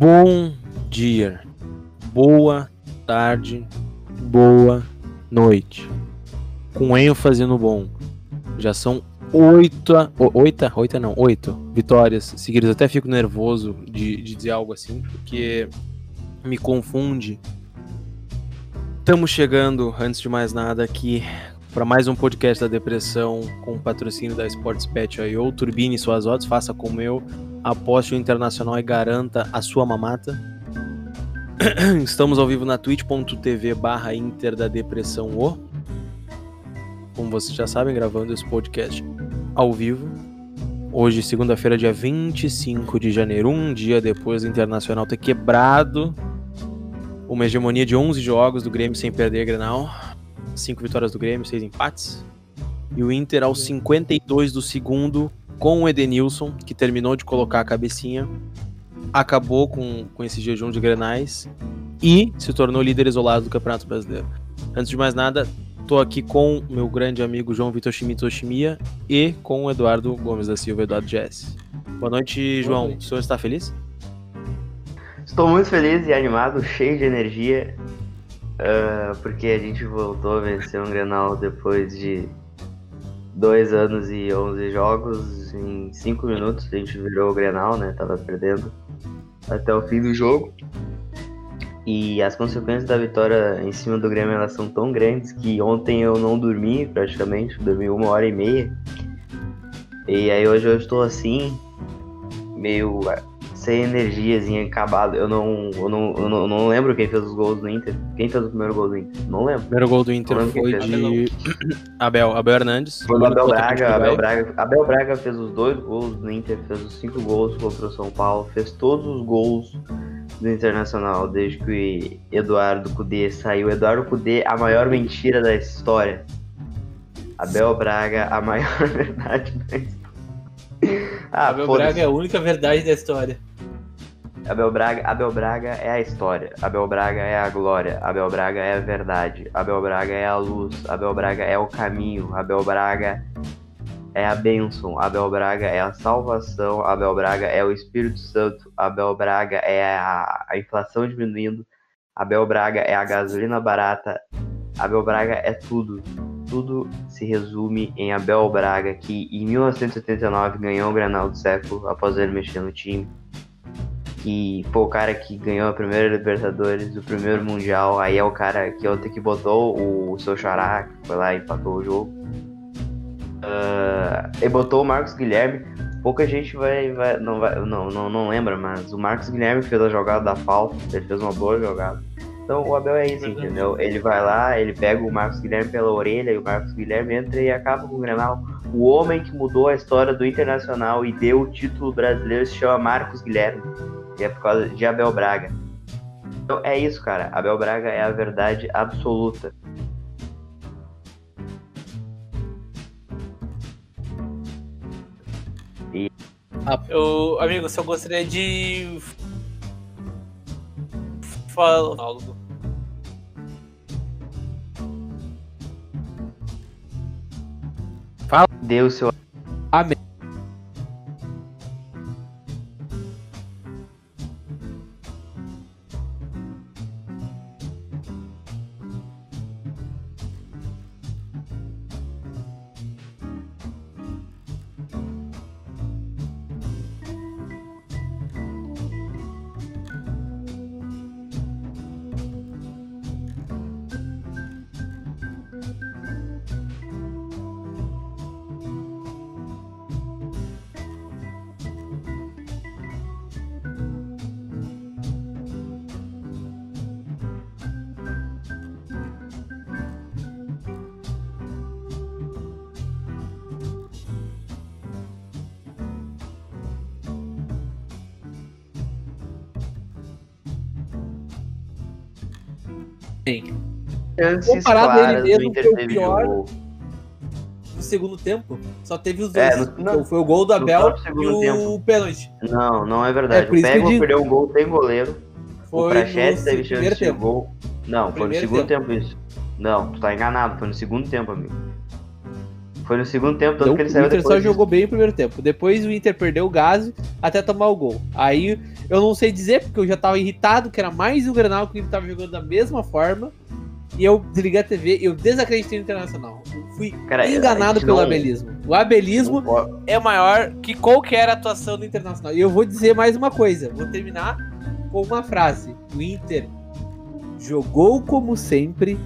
Bom dia, boa tarde, boa noite. Com ênfase no bom. Já são oito, oito, oito não, oito vitórias seguidas. Até fico nervoso de, de dizer algo assim, porque me confunde. Estamos chegando, antes de mais nada, aqui para mais um podcast da depressão com patrocínio da Sports Pet ou Turbine suas odds, faça como eu, aposte o internacional e garanta a sua mamata. Estamos ao vivo na twitch.tv barra Inter da Depressão O. Como vocês já sabem, gravando esse podcast ao vivo. Hoje, segunda-feira, dia 25 de janeiro, um dia depois do Internacional ter quebrado uma hegemonia de 11 jogos do Grêmio sem perder a Grenal. 5 vitórias do Grêmio, 6 empates. E o Inter aos 52 do segundo, com o Edenilson, que terminou de colocar a cabecinha, acabou com, com esse jejum de grenais e se tornou líder isolado do Campeonato Brasileiro. Antes de mais nada, estou aqui com meu grande amigo João Vitor Shimito Oshimiya e com o Eduardo Gomes da Silva, Eduardo Jess. Boa noite, João. Boa noite. O senhor está feliz? Estou muito feliz e animado, cheio de energia, uh, porque a gente voltou a vencer um Grenal depois de dois anos e 11 jogos. Em cinco minutos a gente virou o Grenal, né? Tava perdendo até o fim do jogo. E as consequências da vitória em cima do Grêmio elas são tão grandes que ontem eu não dormi praticamente, dormi uma hora e meia. E aí hoje eu estou assim, meio sem energiazinha, acabado. Eu não, eu, não, eu, não, eu não lembro quem fez os gols do Inter. Quem fez o primeiro gol do Inter? Não lembro. O primeiro gol do Inter foi de Abel, Abel Hernandes. Foi do Abel Braga, Abel Braga. Abel Braga fez os dois gols do Inter, fez os cinco gols contra o São Paulo, fez todos os gols do Internacional desde que o Eduardo Cudê saiu. Eduardo Cudê, a maior mentira da história. Abel Braga, a maior verdade da história. Ah, Abel Braga é a única verdade da história. Abel Braga, Abel Braga é a história. Abel Braga é a glória. Abel Braga é a verdade. Abel Braga é a luz. Abel Braga é o caminho. Abel Braga é a bênção. Abel Braga é a salvação. Abel Braga é o Espírito Santo. Abel Braga é a, inflação diminuindo. Abel Braga é a gasolina barata. Abel Braga é tudo. Tudo se resume em Abel Braga, que em 1979 ganhou o Granal do século após ele mexer no time que foi o cara que ganhou a primeira Libertadores, o primeiro Mundial, aí é o cara que ontem que botou o seu Xará, que foi lá e empatou o jogo. Uh, botou o Marcos Guilherme. Pouca gente vai, vai, não, vai não, não, não lembra, mas o Marcos Guilherme fez a jogada da falta, ele fez uma boa jogada. Então o Abel é isso, entendeu? Ele vai lá, ele pega o Marcos Guilherme pela orelha e o Marcos Guilherme entra e acaba com o Grenal. O homem que mudou a história do Internacional e deu o título brasileiro se chama Marcos Guilherme é por causa de Abel Braga. Então é isso, cara. Abel Braga é a verdade absoluta. E... Ah, eu, amigo, só gostaria de falar algo. Fala. Deus seu. Amém. Chances claras dele mesmo foi o pior no segundo tempo. Só teve os é, dois. É, no, foi o gol do Abel e o tempo. pênalti. Não, não é verdade. É, o Pego perdeu um gol sem goleiro. Foi o Prachetes teve chance de gol. Não, foi no segundo tempo. tempo isso. Não, tu tá enganado. Foi no segundo tempo, amigo. Foi no segundo tempo, tanto Deu, que ele saiu O Inter só jogou bem o primeiro tempo. Depois o Inter perdeu o gás até tomar o gol. Aí eu não sei dizer, porque eu já tava irritado, que era mais um Granal que ele tava jogando da mesma forma. E eu desliguei a TV e eu desacreditei no Internacional. Eu fui Cara, enganado pelo não... abelismo. O abelismo é maior que qualquer atuação do Internacional. E eu vou dizer mais uma coisa. Vou terminar com uma frase. O Inter jogou como sempre,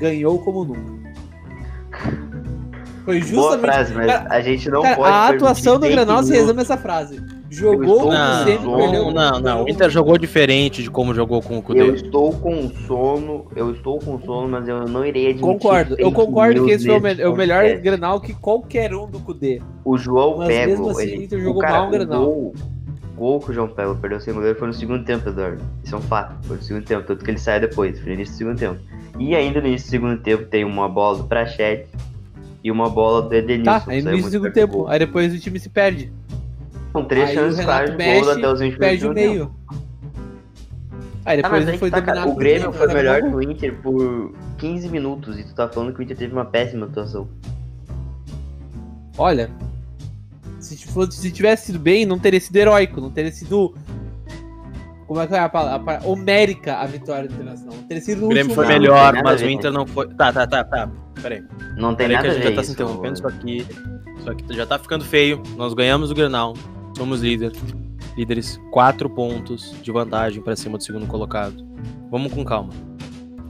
ganhou como nunca. Foi justamente. Boa frase, mas cara, a gente não cara, pode. A atuação do Granal se resume essa frase. Jogou não, sempre, não, não, não. O Inter jogou diferente de como jogou com o Cudê. Eu estou com sono, eu estou com sono, mas eu não irei admitir. Concordo, eu concordo que esse foi o, me o melhor Granal que qualquer um do Cudê. O João mas Pego, mesmo assim, ele, o Inter jogou o cara, mal um Granal. Gol, gol que o João Pego perdeu sem goleiro foi no segundo tempo, Eduardo. Isso é um fato, foi no segundo tempo, tanto que ele sai depois, foi no início do segundo tempo. E ainda no início do segundo tempo tem uma bola do Prachete e uma bola do Edenilson. Tá, aí no início do segundo tempo, aí depois o time se perde. São três chances claras de gol até os 20 perde o meio. Aí ah, depois ah, foi tá, O Grêmio foi melhor que o Inter por 15 minutos e tu tá falando que o Inter teve uma péssima atuação. Olha, se, se tivesse sido bem, não teria sido heróico, não teria sido. Como é que é a palavra? Homérica a vitória do Internacional. Não teria sido o Grêmio foi melhor, mas o Inter não foi. Tá, tá, tá, tá. Peraí. Não tem Peraí nada que a gente já tá se interrompendo, só que. Só que já tá ficando feio. Nós ganhamos o Grenal. Somos líder. Líderes, quatro pontos de vantagem para cima do segundo colocado. Vamos com calma.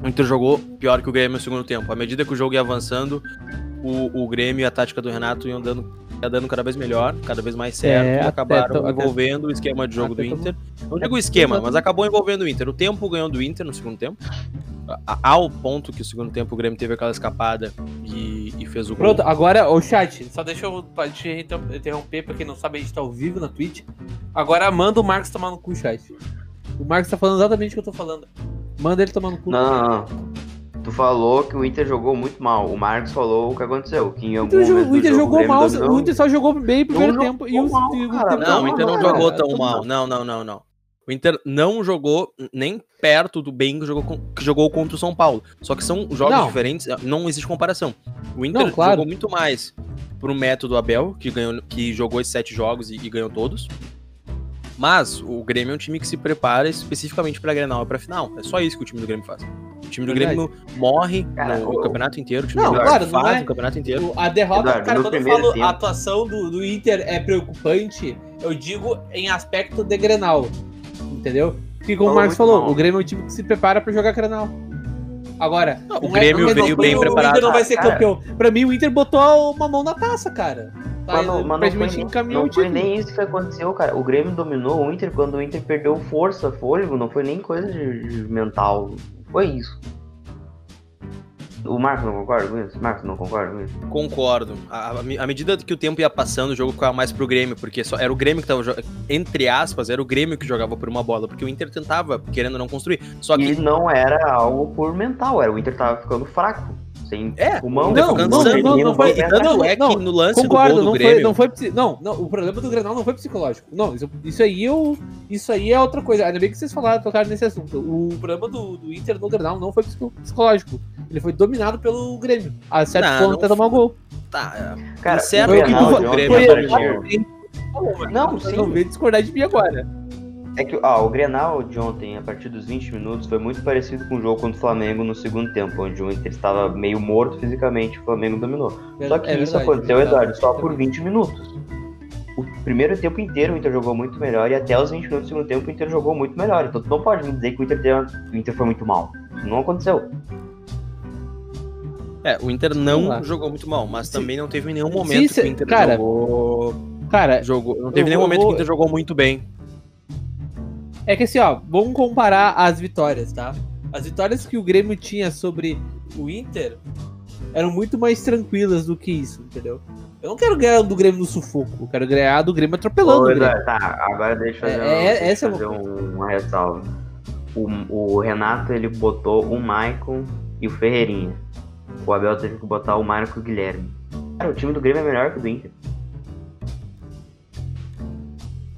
O Inter jogou pior que o Grêmio no segundo tempo. À medida que o jogo ia avançando, o, o Grêmio e a tática do Renato iam dando, ia dando cada vez melhor, cada vez mais certo, é, e acabaram até, envolvendo até, o esquema de jogo do Inter. Não digo o esquema, mas acabou envolvendo o Inter. O tempo ganhou do Inter no segundo tempo. Ao ponto que o segundo tempo o Grêmio teve aquela escapada e, e fez o gol. Pronto, agora o chat, só deixa eu te interromper, pra quem não sabe, a gente tá ao vivo na Twitch. Agora manda o Marcos tomar no cu, chat. O Marcos tá falando exatamente o que eu tô falando. Manda ele tomar no cu. Não, não, não. Tu falou que o Inter jogou muito mal. O Marcos falou o que aconteceu. Que em algum o Inter, o Inter jogou mal. O Inter só jogou bem no primeiro tempo. E o, mal, o Não, o Inter não jogou tão mal. Não, não, não, não. O Inter não jogou nem perto do bem que jogou, que jogou contra o São Paulo. Só que são jogos não. diferentes, não existe comparação. O Inter não, claro. jogou muito mais pro método Abel, que, ganhou, que jogou esses sete jogos e, e ganhou todos. Mas o Grêmio é um time que se prepara especificamente para Grenal e para final. É só isso que o time do Grêmio faz. O time do Verdade. Grêmio morre cara, no, o... campeonato inteiro. O time não, do claro, faz é... o campeonato inteiro. A derrota, Eduardo, cara, quando eu falo tempo. a atuação do, do Inter é preocupante, eu digo em aspecto de Grenal. Entendeu? Porque como o Marcos falou, mal. o Grêmio é um time que se prepara para jogar Grenal. Agora, não, o Grêmio é, veio bem preparado. O Inter não vai ser cara, campeão. Pra mim, o Inter botou uma mão na taça, cara. Tá, mas, mas não, foi, encaminhou não foi nem isso que aconteceu, cara. O Grêmio dominou o Inter quando o Inter perdeu força, fôlego, não foi nem coisa de, de mental. Foi isso. O Marcos não concorda com isso? Marcos não concorda com isso? Concordo. À medida que o tempo ia passando, o jogo ficava mais pro Grêmio, porque só era o Grêmio que tava entre aspas, era o Grêmio que jogava por uma bola, porque o Inter tentava, querendo não construir. Só que e não era algo por mental, era o Inter tava ficando fraco. Sem é, pulmão, não, não, não, não, não, foi, não, é que no lance concordo, do gol do não Grêmio... Foi, não, foi, não, não, o problema do Grenal não foi psicológico. Não, isso, isso aí eu, isso aí é outra coisa. Ainda bem que vocês falaram, tocaram nesse assunto. O problema do, do Inter no Grenal não foi psicológico. Ele foi dominado pelo Grêmio. A certo não, ponto até tomar o gol. Tá, cara, certo foi o que tu, Grêmio. Não, sim. Não veio discordar de mim agora. É que ó, o Grenal de ontem, a partir dos 20 minutos, foi muito parecido com o jogo contra o Flamengo no segundo tempo, onde o Inter estava meio morto fisicamente e o Flamengo dominou. É, só que é isso verdade, aconteceu, é Eduardo, só por 20 minutos. O primeiro tempo inteiro o Inter jogou muito melhor e até os 20 minutos do segundo tempo o Inter jogou muito melhor. Então tu não pode me dizer que o Inter, teve, o Inter foi muito mal. Não aconteceu. É, o Inter não jogou muito mal, mas Sim. também não teve nenhum momento Sim, que o Inter cara, jogou. Cara, jogou, não teve nenhum momento vou... que o Inter jogou muito bem. É que assim, ó, vamos comparar as vitórias, tá? As vitórias que o Grêmio tinha sobre o Inter eram muito mais tranquilas do que isso, entendeu? Eu não quero ganhar do Grêmio no sufoco, eu quero ganhar do Grêmio atropelando. Ô, Grêmio. Tá, agora deixa eu fazer, é, uma, é, essa fazer é uma... uma ressalva. O, o, Renato ele botou o Maicon e o Ferreirinha. O Abel teve que botar o Marco e o Guilherme. Cara, o time do Grêmio é melhor que o do Inter.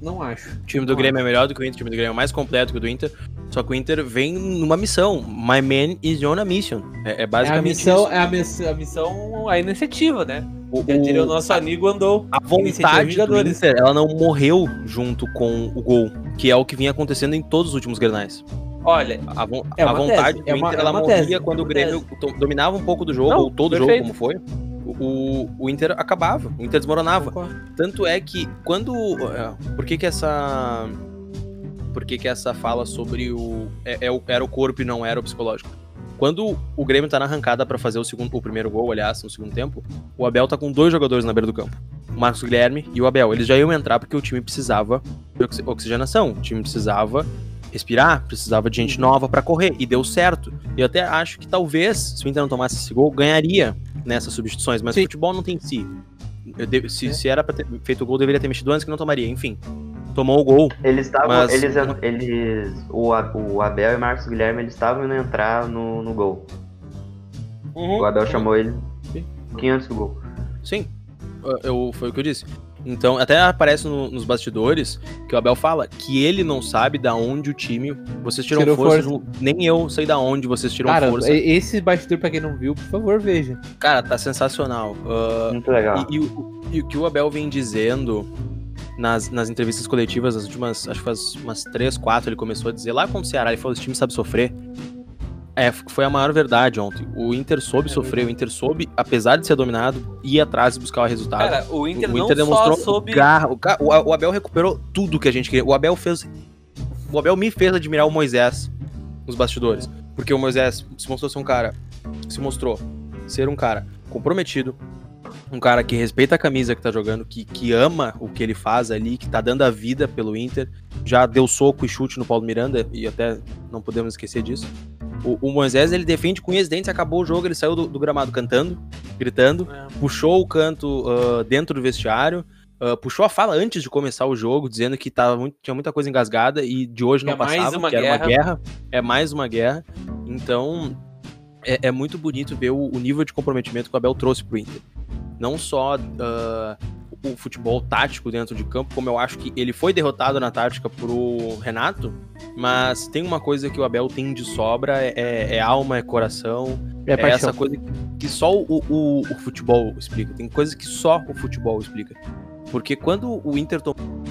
Não acho. O time do não Grêmio acho. é melhor do que o Inter, o time do Grêmio é mais completo que o do Inter. Só que o Inter vem numa missão. My man is on a mission. É, é basicamente é a missão, isso. É a, miss, a missão, a iniciativa, né? O, Já diria o o- nosso amigo andou. a vontade do. Inter, ela não morreu junto com o gol, que é o que vinha acontecendo em todos os últimos grenais. Olha, A, vo- É a uma vontade tese, do é uma- Inter, é ela uma morria tese, quando é o uma Grêmio dominava um pouco do jogo, Não, ou todo perfeito. jogo, como foi. O, o Inter acabava, o Inter desmoronava. Tanto é que quando. é, Por que que essa. Por que que essa fala sobre o. É, é o- era o corpo e não era o psicológico? Quando o Grêmio tá na arrancada pra fazer o, segundo, o primeiro gol, aliás, no segundo tempo, o Abel tá com dois jogadores na beira do campo. O Marcos Guilherme e o Abel. Eles já iam entrar porque o time precisava de oxi- oxigenação. O time precisava respirar, precisava de gente nova pra correr. E deu certo. E eu até acho que talvez, se o Inter não tomasse esse gol, ganharia nessas substituições. Mas Sim. o futebol não tem si. Eu de- se, É. se era pra ter feito o gol, deveria ter mexido antes que não tomaria. Enfim, tomou o gol. Eles estavam. Mas- Eles, eles. O, o Abel e o Marcos Guilherme eles estavam indo entrar no, no gol. O Abel chamou ele Sim. um pouquinho antes do gol. Sim, eu- eu, foi o que eu disse. Então, até aparece no- nos bastidores que o Abel fala que ele não sabe da onde o time. Vocês tiram Tirou força, força. nem eu sei da onde vocês tiram Cara, força. esse bastidor, pra quem não viu, por favor, veja. Cara, tá sensacional. Ah, Muito legal. E, e o- e o que o Abel vem dizendo nas, nas entrevistas coletivas, as últimas, acho que faz umas três, quatro, ele começou a dizer lá contra o Ceará, ele falou: esse time sabe sofrer. É, f- foi a maior verdade ontem. O Inter soube É sofrer, o Inter soube, apesar de ser dominado, ir atrás e buscar o resultado. Cara, o Inter o não Inter demonstrou só soube... garra. O, o, o Abel recuperou tudo que a gente queria. O Abel fez. O Abel me fez admirar o Moisés nos bastidores. Porque o Moisés se mostrou ser um cara. Se mostrou ser um cara comprometido. Um cara que respeita a camisa que tá jogando, que, que ama o que ele faz ali, que tá dando a vida pelo Inter. Já deu soco e chute no Paulo Miranda, e até não podemos esquecer disso. O, o Moisés, ele defende com e dentes, acabou o jogo, ele saiu do, do gramado cantando, gritando É. puxou o canto ah, dentro do vestiário, ah, puxou a fala antes de começar o jogo, dizendo que tava muito- tinha muita coisa engasgada e de hoje não é mais passava, uma que era uma guerra. guerra, é mais uma guerra. Então, é, é muito bonito ver o, o nível de comprometimento que o Abel trouxe pro Inter. Não só ah, o futebol tático dentro de campo, como eu acho que ele foi derrotado na tática pro Renato, mas tem uma coisa que o Abel tem de sobra, é, é alma, é coração, É, é essa coisa que só o, o, o futebol explica. Tem coisas que só o futebol explica. Porque quando o Inter tomou.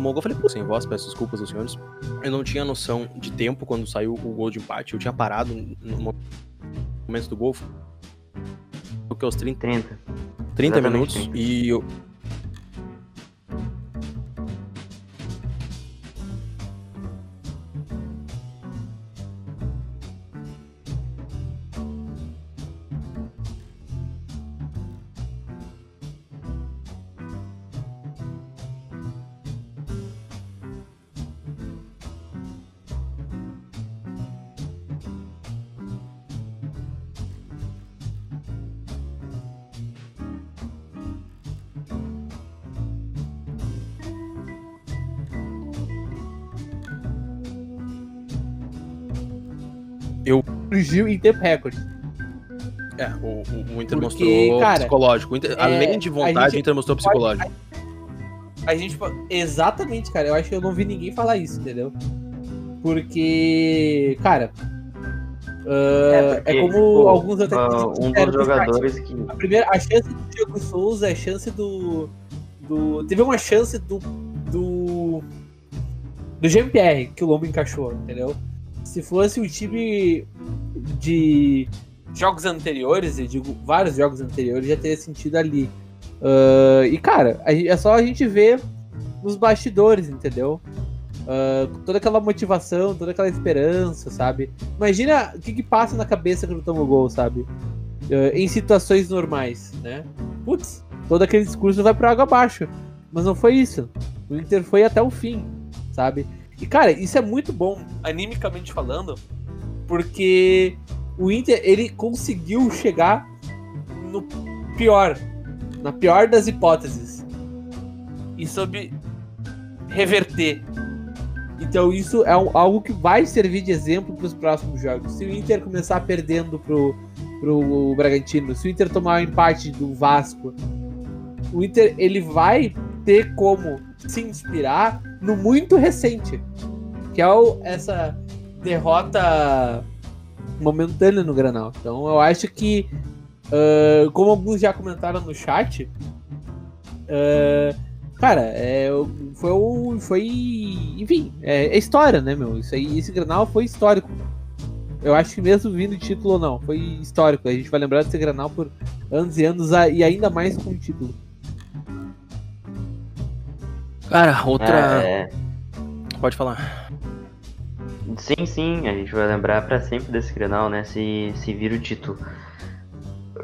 O gol, eu falei, pô, sem voz, peço desculpas aos senhores. Eu não tinha noção de tempo quando saiu o gol de empate. Eu tinha parado no momento do gol. Foi que aos 30 30. 30 Exatamente, minutos 30. e eu... Surgiu em tempo recorde. É, o, o- o Inter Porque, mostrou cara, psicológico. Inter- é, além de a vontade, gente o Inter mostrou pode- psicológico. A gente. po- Exatamente, cara. Eu acho que eu não vi ninguém falar isso, entendeu? Porque. Cara. ah, é, porque, como tipo, alguns até disseram um dos jogadores que. A primeira, a chance do Diego Souza, a chance do. do teve uma chance do. do. do Jean-Pierre que o Lombo encaixou, entendeu? Se fosse o time de jogos anteriores, eu digo vários jogos anteriores, já teria sentido ali. Ah, e cara, é só a gente ver nos bastidores, entendeu? Ah, toda aquela motivação, toda aquela esperança, sabe? Imagina o que, que passa na cabeça quando toma o gol, sabe? Eh, em situações normais, né? Putz, todo aquele discurso vai pra água abaixo. Mas não foi isso. O Inter foi até o fim, sabe? E, cara, isso é muito bom, animicamente falando, porque o Inter, ele conseguiu chegar no pior, na pior das hipóteses. E soube reverter. Então isso é um- algo que vai servir de exemplo para os próximos jogos. Se o Inter começar perdendo pro, pro Bragantino, se o Inter tomar o empate do Vasco, o Inter ele vai ter como se inspirar no muito recente, que é o, essa derrota momentânea no Granal. Então eu acho que, uh, como alguns já comentaram no chat, uh, cara, é, foi. Foi. Enfim, é, é, história, né, meu? Isso aí, esse Granal foi histórico. Eu acho que mesmo vindo título ou não, foi histórico. A gente vai lembrar desse Granal por anos e anos e ainda mais com o título. Cara, outra. É... Pode falar. Sim, sim, a gente vai lembrar para sempre desse Grenal, né? Se, se vira o título.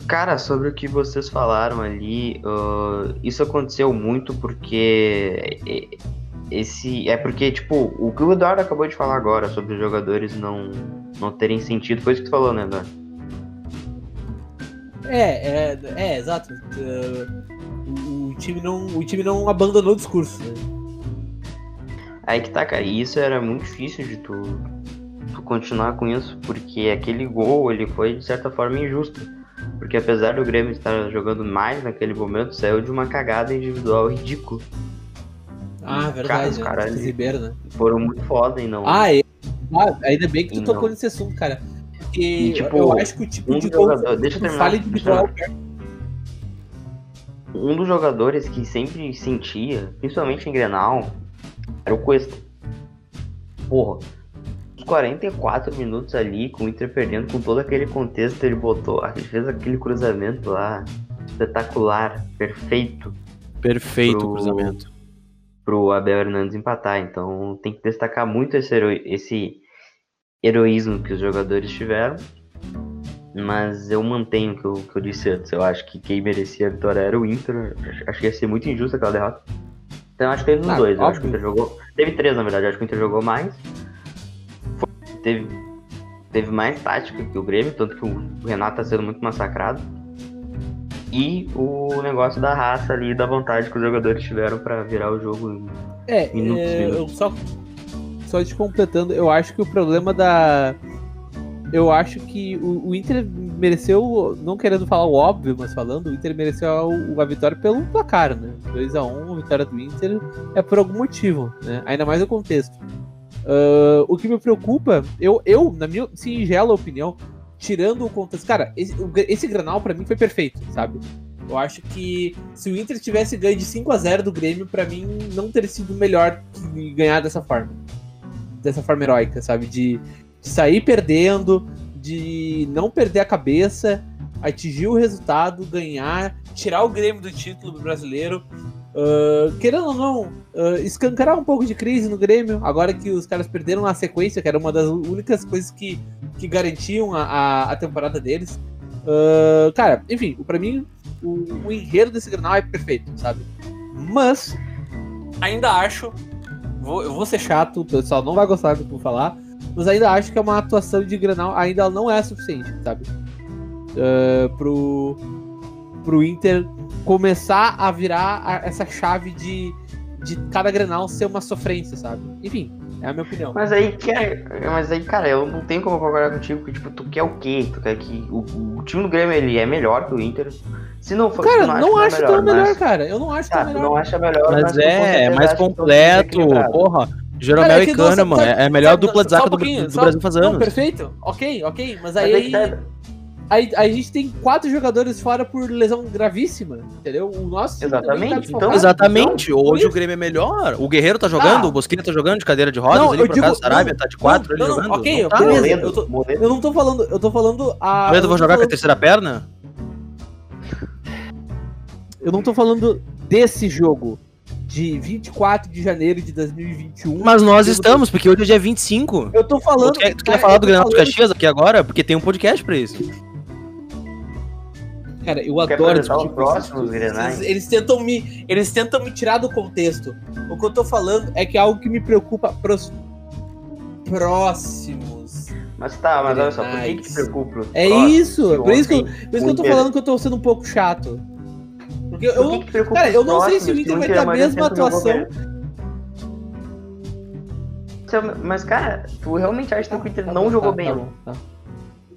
Cara, sobre o que vocês falaram ali, uh, isso aconteceu muito porque esse é porque tipo o que o Eduardo acabou de falar agora sobre os jogadores não não terem sentido foi isso que tu falou, né, Eduardo? É, é, é exato. Uh, o, time não o time não abandonou o discurso. Né? Aí que tá, cara, e isso era muito difícil de tu, tu continuar com isso, porque aquele gol, ele foi de certa forma injusto. Porque apesar do Grêmio estar jogando mais naquele momento, saiu de uma cagada individual ridícula. Ah, verdade, cara, os caras Ribeiro, né? Foram muito foda e não. Ah, é. ah ainda bem que tu tocou nesse assunto, cara. Porque e, tipo, eu acho que o tipo um de gol jogador, deixa eu terminar, individual. Um dos jogadores que sempre sentia, principalmente em Grenal, o Cuesta. Porra, os 44 minutos ali, com o Inter perdendo, com todo aquele contexto, ele botou, ele fez aquele cruzamento lá, espetacular, perfeito. Perfeito pro, cruzamento. Pro Abel Hernandes empatar, então tem que destacar muito esse, hero, esse heroísmo que os jogadores tiveram. Mas eu mantenho o que eu, que eu disse antes. Eu acho que quem merecia a vitória era o Inter. Acho que ia ser muito injusta aquela derrota. Então acho que teve os ah, dois. Acho que o Inter jogou. Teve três, na verdade. Acho que o Inter jogou mais. Foi... Teve... teve mais tática que o Grêmio, tanto que o Renato tá sendo muito massacrado. E o negócio da raça ali, da vontade que os jogadores tiveram para virar o jogo em é, minutos, é, minutos. Só, só te completando, eu acho que o problema da eu acho que o, o, Inter mereceu, não querendo falar o óbvio, mas falando, o Inter mereceu a, a vitória pelo placar, né? 2x1, a, vitória do Inter é por algum motivo, né? Ainda mais o contexto. Uh, o que me preocupa, eu, eu, na minha singela opinião, tirando o contexto. Cara, esse, esse Granal para mim foi perfeito, sabe? Eu acho que se o Inter tivesse ganho de 5 a 0 do Grêmio, para mim não teria sido melhor que ganhar dessa forma. Dessa forma heróica, sabe? De de sair perdendo, de não perder a cabeça, atingir o resultado, ganhar, tirar o Grêmio do título brasileiro. Uh, querendo ou não, uh, escancarar um pouco de crise no Grêmio, agora que os caras perderam a sequência, que era uma das únicas coisas que, que garantiam a, a, a temporada deles. Uh, cara, enfim, para mim, o, o enredo desse Granal é perfeito, sabe? Mas, ainda acho, vou, eu vou ser chato, o pessoal não vai gostar do que eu vou falar, mas ainda acho que é uma atuação de Granal ainda não é suficiente, sabe? Uh, pro, pro Inter começar a virar a, essa chave de, de cada Granal ser uma sofrência, sabe? Enfim, é a minha opinião. Mas aí, mas aí, cara, eu não tenho como concordar contigo, porque, tipo, tu quer o quê? Tu quer que o, o time do Grêmio ele é melhor que o Inter? Se não for, cara, não, não acho, que é melhor, melhor mas... cara. Eu não acho que é melhor. não acha melhor, mas, mas é, é mais completo, porra. Jeromel Cara, é e Kahneman, é, é a melhor dupla de zaga um do, do só, Brasil faz anos. Não, perfeito, ok, ok, mas aí, aí, aí, a gente tem quatro jogadores fora por lesão gravíssima, entendeu? O nosso Exatamente, tá então, exatamente, então, hoje o Grêmio é melhor, o Guerreiro tá jogando, ah. o Bosquilha tá jogando de cadeira de rodas, não, ali, por digo, acaso, Sarabia tá de quatro, não, não, jogando. Ok, não tá, beleza, eu, tô, eu não tô falando, eu tô falando a... Moledo vai jogar falando... com a terceira perna? Eu não tô falando desse jogo, de 24 de janeiro de 2021. Mas nós estamos, porque hoje é dia 25. Eu tô falando. Tu quer, tu quer falar do Granal de Caxias aqui agora? Porque tem um podcast pra isso. Cara, eu quer adoro esse tipo próximos, eles, eles, tentam me, eles tentam me tirar do contexto. O que eu tô falando é que é algo que me preocupa pros próximos. Mas tá, mas olha só, por que, que te preocupa? É isso, por isso, que, por isso que eu tô falando que eu tô sendo um pouco chato. Porque eu, que cara, eu não sei se o Inter vai ter a mesma atuação. Mas, cara, tu realmente acha que o Inter tá, não tá, jogou tá, bem? Tá,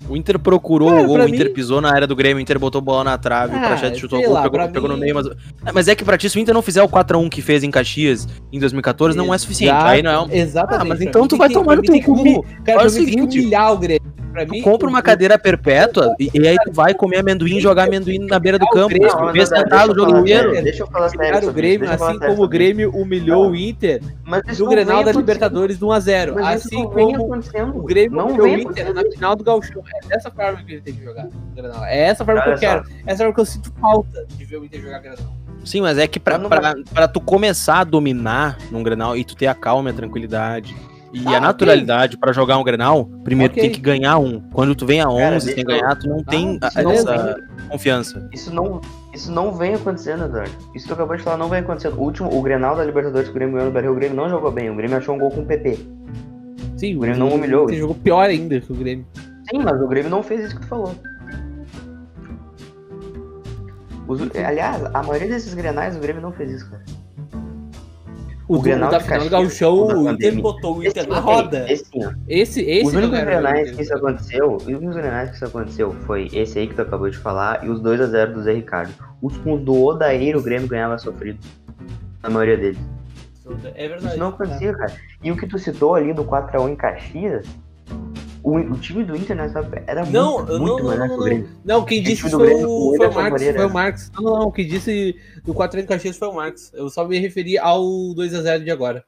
O Inter procurou Cara, o gol, o Inter mim- pisou na área do Grêmio, o Inter botou bola na trave, o Ah, Prachete chutou o gol, lá, pegou, pegou no mim- meio, mas... É, mas é que pra ti, se o Inter não fizer o 4x1 que fez em Caxias em 2014, não é suficiente. Exato, Aí não é um... Exatamente. Ah, mas então tu vai tomar no teu cu. Cara, pra o mim tem que seguinte, humilhar o Grêmio. Pra Tu mim, compra uma cadeira perpétua e, e aí tu vai comer amendoim e jogar amendoim na beira do campo. Tu Não, vê não, sentado deixa o eu jogo falar inteiro. Deixa eu falar sério Cara, o Grêmio, assim como o Grêmio humilhou o Inter no Grenal da. Libertadores do 1x0. Mas isso Assim como acontecendo. o Grêmio não humilhou vem o Inter na final do Gauchão. É dessa forma que ele tem que jogar no Grenal. É essa forma que eu quero. É essa forma que eu sinto falta de ver o Inter jogar Grenal. Sim, mas é que pra tu começar a dominar num Grenal e tu ter a calma e a tranquilidade e Ah, a naturalidade pra jogar um Grenal, primeiro Ok. tu tem que ganhar um. Quando tu vem a 11 Cara, sem eu- ganhar, tu não tem Ah, essa confiança. Isso não, isso não vem acontecendo, Eduardo. Isso que tu acabou de falar não vem acontecendo. O último, o Grenal da Libertadores que o Grêmio ganhou no Brasil, o Grêmio não jogou bem. O Grêmio achou um gol com o PP. Sim, O Grêmio não humilhou. Você jogou pior ainda que o Grêmio. Sim, mas o Grêmio não fez isso que tu falou. Os- aliás, a maioria desses grenais o Grêmio não fez isso, cara. O, O do- Grenal da de final do Gauchão, o Inter botou o Inter na roda. Esse. Esse, esse Os únicos não era grenais que isso aconteceu, os únicos grenais que isso aconteceu foi esse aí que tu acabou de falar e os 2x0 do Zé Ricardo. Os com o do Odair o Grêmio ganhava sofrido. Na maioria deles. É verdade. Isso não acontecia, cara. E o que tu citou ali do 4x1 em Caxias, o, o time do Inter nessa era Não, muito, não, muito não, melhor não, que o. Grêmio. Não, quem disse isso do foi o, o foi o Marcos. Foi o Marcos. Não, não, quem disse do 4 em Caxias foi o Marcos. Eu só me referi ao 2x0 de agora.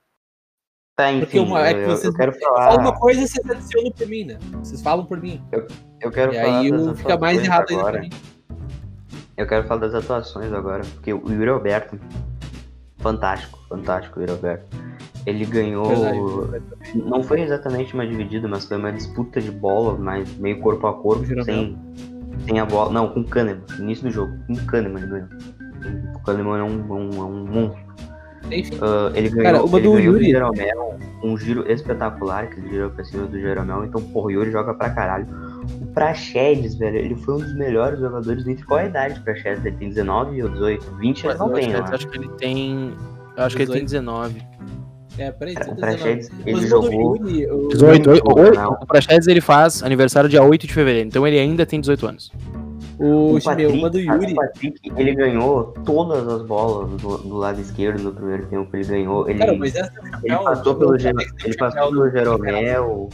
Tá, enfim, Porque uma- é que eu, vocês- eu quero Fala falar. uma coisa e vocês adicionam por mim, né? Vocês falam por mim. Eu quero E falar aí eu- fica mais errado ainda agora. pra mim. Eu quero falar das atuações agora, porque o Yuri Alberto, fantástico, fantástico o Yuri Alberto. Ele ganhou. Verdade. Não foi exatamente uma dividida, mas foi uma disputa de bola, mas meio corpo a corpo, sem, sem a bola. Não, com o Kahneman, início do jogo. Com o Kahneman ele ganhou. O Kahneman é um, um, é um monstro. Enfim, Ah, ele ganhou, Cara, uma ele do ganhou Yuri- do Jeromel, um giro espetacular, que ele girou pra cima do Jeromel. Então, porra, o Yuri joga pra caralho. O Praxedes, velho, ele foi um dos melhores jogadores do Inter. Qual a idade do Praxedes? Ele tem 19 ou 18? 20 ele não acho, tem, acho. acho que ele tem. Eu acho que ele tem 19. é, peraí, O 119. Praxedes, ele o jogou... do Yuri, o- 18. Muito bom, o- não. O Praxedes ele faz aniversário dia 8 de fevereiro, então ele ainda tem 18 anos. O, O do Patrick, cara, Yuri. o Patrick, ele ganhou todas as bolas do, do lado esquerdo no primeiro tempo. Ele ganhou. Ele, Cara, mas essa é o ele passou o pelo, Ge- o ele passou do- pelo Jeromel.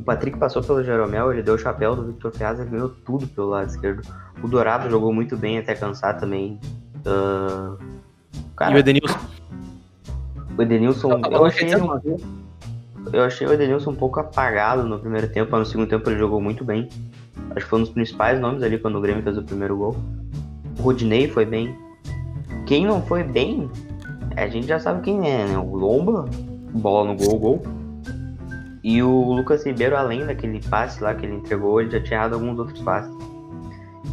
O Patrick passou pelo Jeromel, ele deu o chapéu do Victor Ferraz, ele ganhou tudo pelo lado esquerdo. O Dourado jogou muito bem até cansar também. E cara, o Edenilson. o Edenilson, Tá eu falando achei, ele, é um pouco- eu achei o Edenilson um pouco apagado no primeiro tempo, mas no segundo tempo ele jogou muito bem. Acho que foi um dos principais nomes ali quando o Grêmio fez o primeiro gol. O Rodinei foi bem. Quem não foi bem, a gente já sabe quem é, né? O Lomba, bola no gol, gol. E o Lucas Ribeiro, além daquele passe lá que ele entregou, ele já tinha errado alguns outros passes.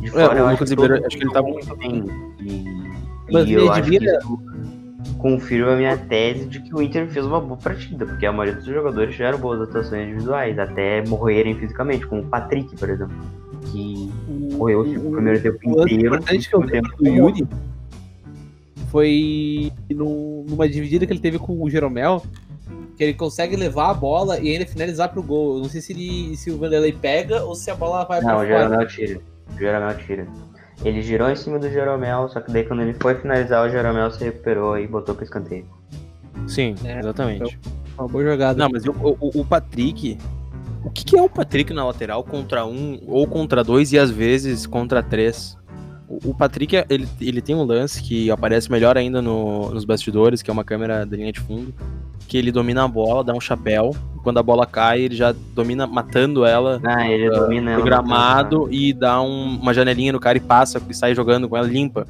De É, o eu Lucas que Ribeiro, acho que ele tava- muito bem. E, Mas e eu acho que isso confirma a minha tese de que o Inter fez uma boa partida, porque a maioria dos jogadores tiveram boas atuações individuais, até morrerem fisicamente, como o Patrick, por exemplo, que morreu o primeiro tempo o inteiro. importante que eu o lembro do Yuri foi num- numa dividida que ele teve com o Jeromel, que ele consegue levar a bola e ainda finalizar pro gol. Eu não sei se, ele, se o Vanderlei pega ou se a bola vai Não, pra o fora. Jeromel tira. O Jeromel tira. Ele girou em cima do Jeromel, só que daí quando ele foi finalizar, o Jeromel se recuperou e botou pro escanteio. Sim, É, exatamente. Uma boa jogada. Não, mas o, o, o Patrick. O que, que é o Patrick na lateral contra um ou contra dois e às vezes contra três? O, o Patrick, ele, ele tem um lance que aparece melhor ainda no- nos bastidores, que é uma câmera da linha de fundo, que ele domina a bola, dá um chapéu, e quando a bola cai, ele já domina matando ela Ah, ele domina ela gramado e dá um- uma janelinha no cara e passa e sai jogando com ela limpa.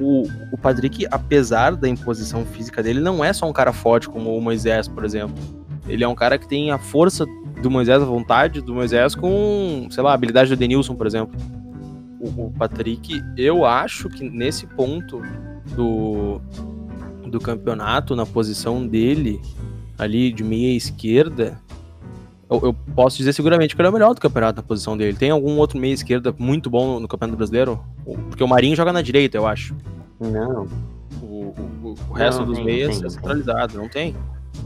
O, o Patrick, apesar da imposição física dele, não é só um cara forte como o Moisés, por exemplo. Ele é um cara que tem a força do Moisés, a vontade do Moisés com, sei lá, a habilidade do Denilson, por exemplo. O, o Patrick, eu acho que nesse ponto do, do campeonato, na posição dele, ali de meia esquerda, eu, eu posso dizer seguramente que ele é o melhor do campeonato na posição dele. Tem algum outro meia esquerda muito bom no Campeonato Brasileiro? O- Porque o Marinho joga na direita, eu acho. Não, O, o- o resto Não, dos tem, meias tem, é tem. centralizado, não tem.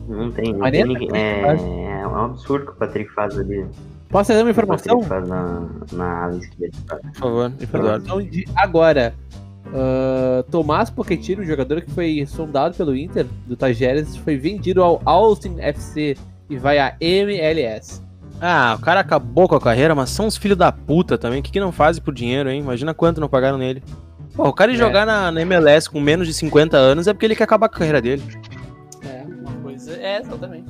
não tem. Não tem ninguém. com É, é um absurdo que o Patrick faz ali. Posso trazer uma informação? Na, na ala esquerda. Por favor. Informação de agora. Ah, Tomás Pochettino, jogador que foi sondado pelo Inter do Tajeres, foi vendido ao Austin FC e vai à MLS. Ah, o cara acabou com a carreira, mas são uns filhos da puta também. O que, que não fazem por dinheiro, hein? Imagina quanto não pagaram nele. Pô, o cara ir É. jogar na, na MLS com menos de 50 anos é porque ele quer acabar com a carreira dele. É, uma coisa. É, exatamente.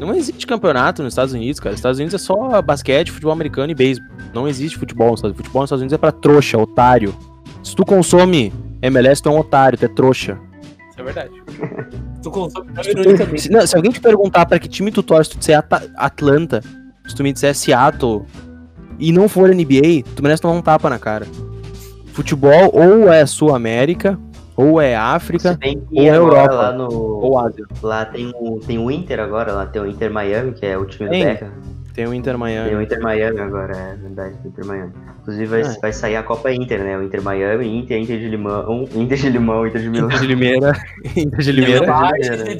Não existe campeonato nos Estados Unidos, cara. Os Estados Unidos é só basquete, futebol americano e beisebol. Não existe futebol nos Estados Unidos. Futebol nos Estados Unidos é pra trouxa, otário. Se tu consome MLS, tu é um otário, tu é trouxa. Isso é verdade. tu consome Se, tu- se- não, se alguém te perguntar pra que time tu torce, tu disser Ata- Atlanta, se tu me disser Seattle e não for NBA, tu merece tomar um tapa na cara. Futebol ou é Sul América, ou é África, ou é agora Europa. lá no. ou Ásia. Lá tem o, tem o Inter agora, lá tem o Inter Miami, que é o time Tem. do Beckham. Tem o Inter Tem Miami. o Inter Miami agora, é verdade, o Inter Miami. Inclusive vai, Ah. vai sair a Copa Inter, né? O Inter Miami, Inter, Inter de Limão, Inter de Limão, Inter de Milão. Inter de Limeira, Inter de Limeira, Inter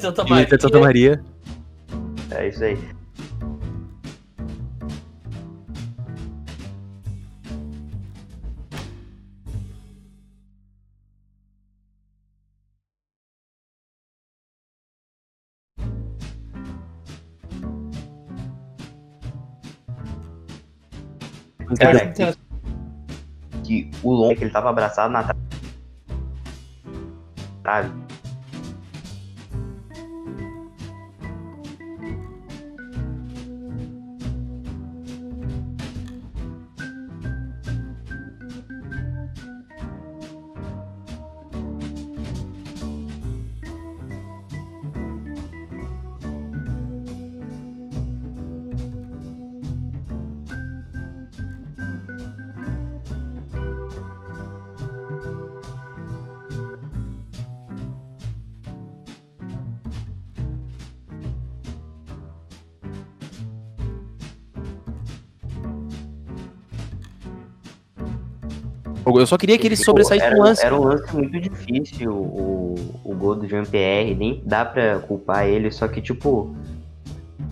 de Santa Maria. É isso aí. Cara, que, que o Lomba, que ele tava abraçado na tra- trave. Eu só queria que ele sobressaísse no lance. Era um lance muito difícil o, o gol do Jean-Pierre, nem dá pra culpar ele, só que, tipo,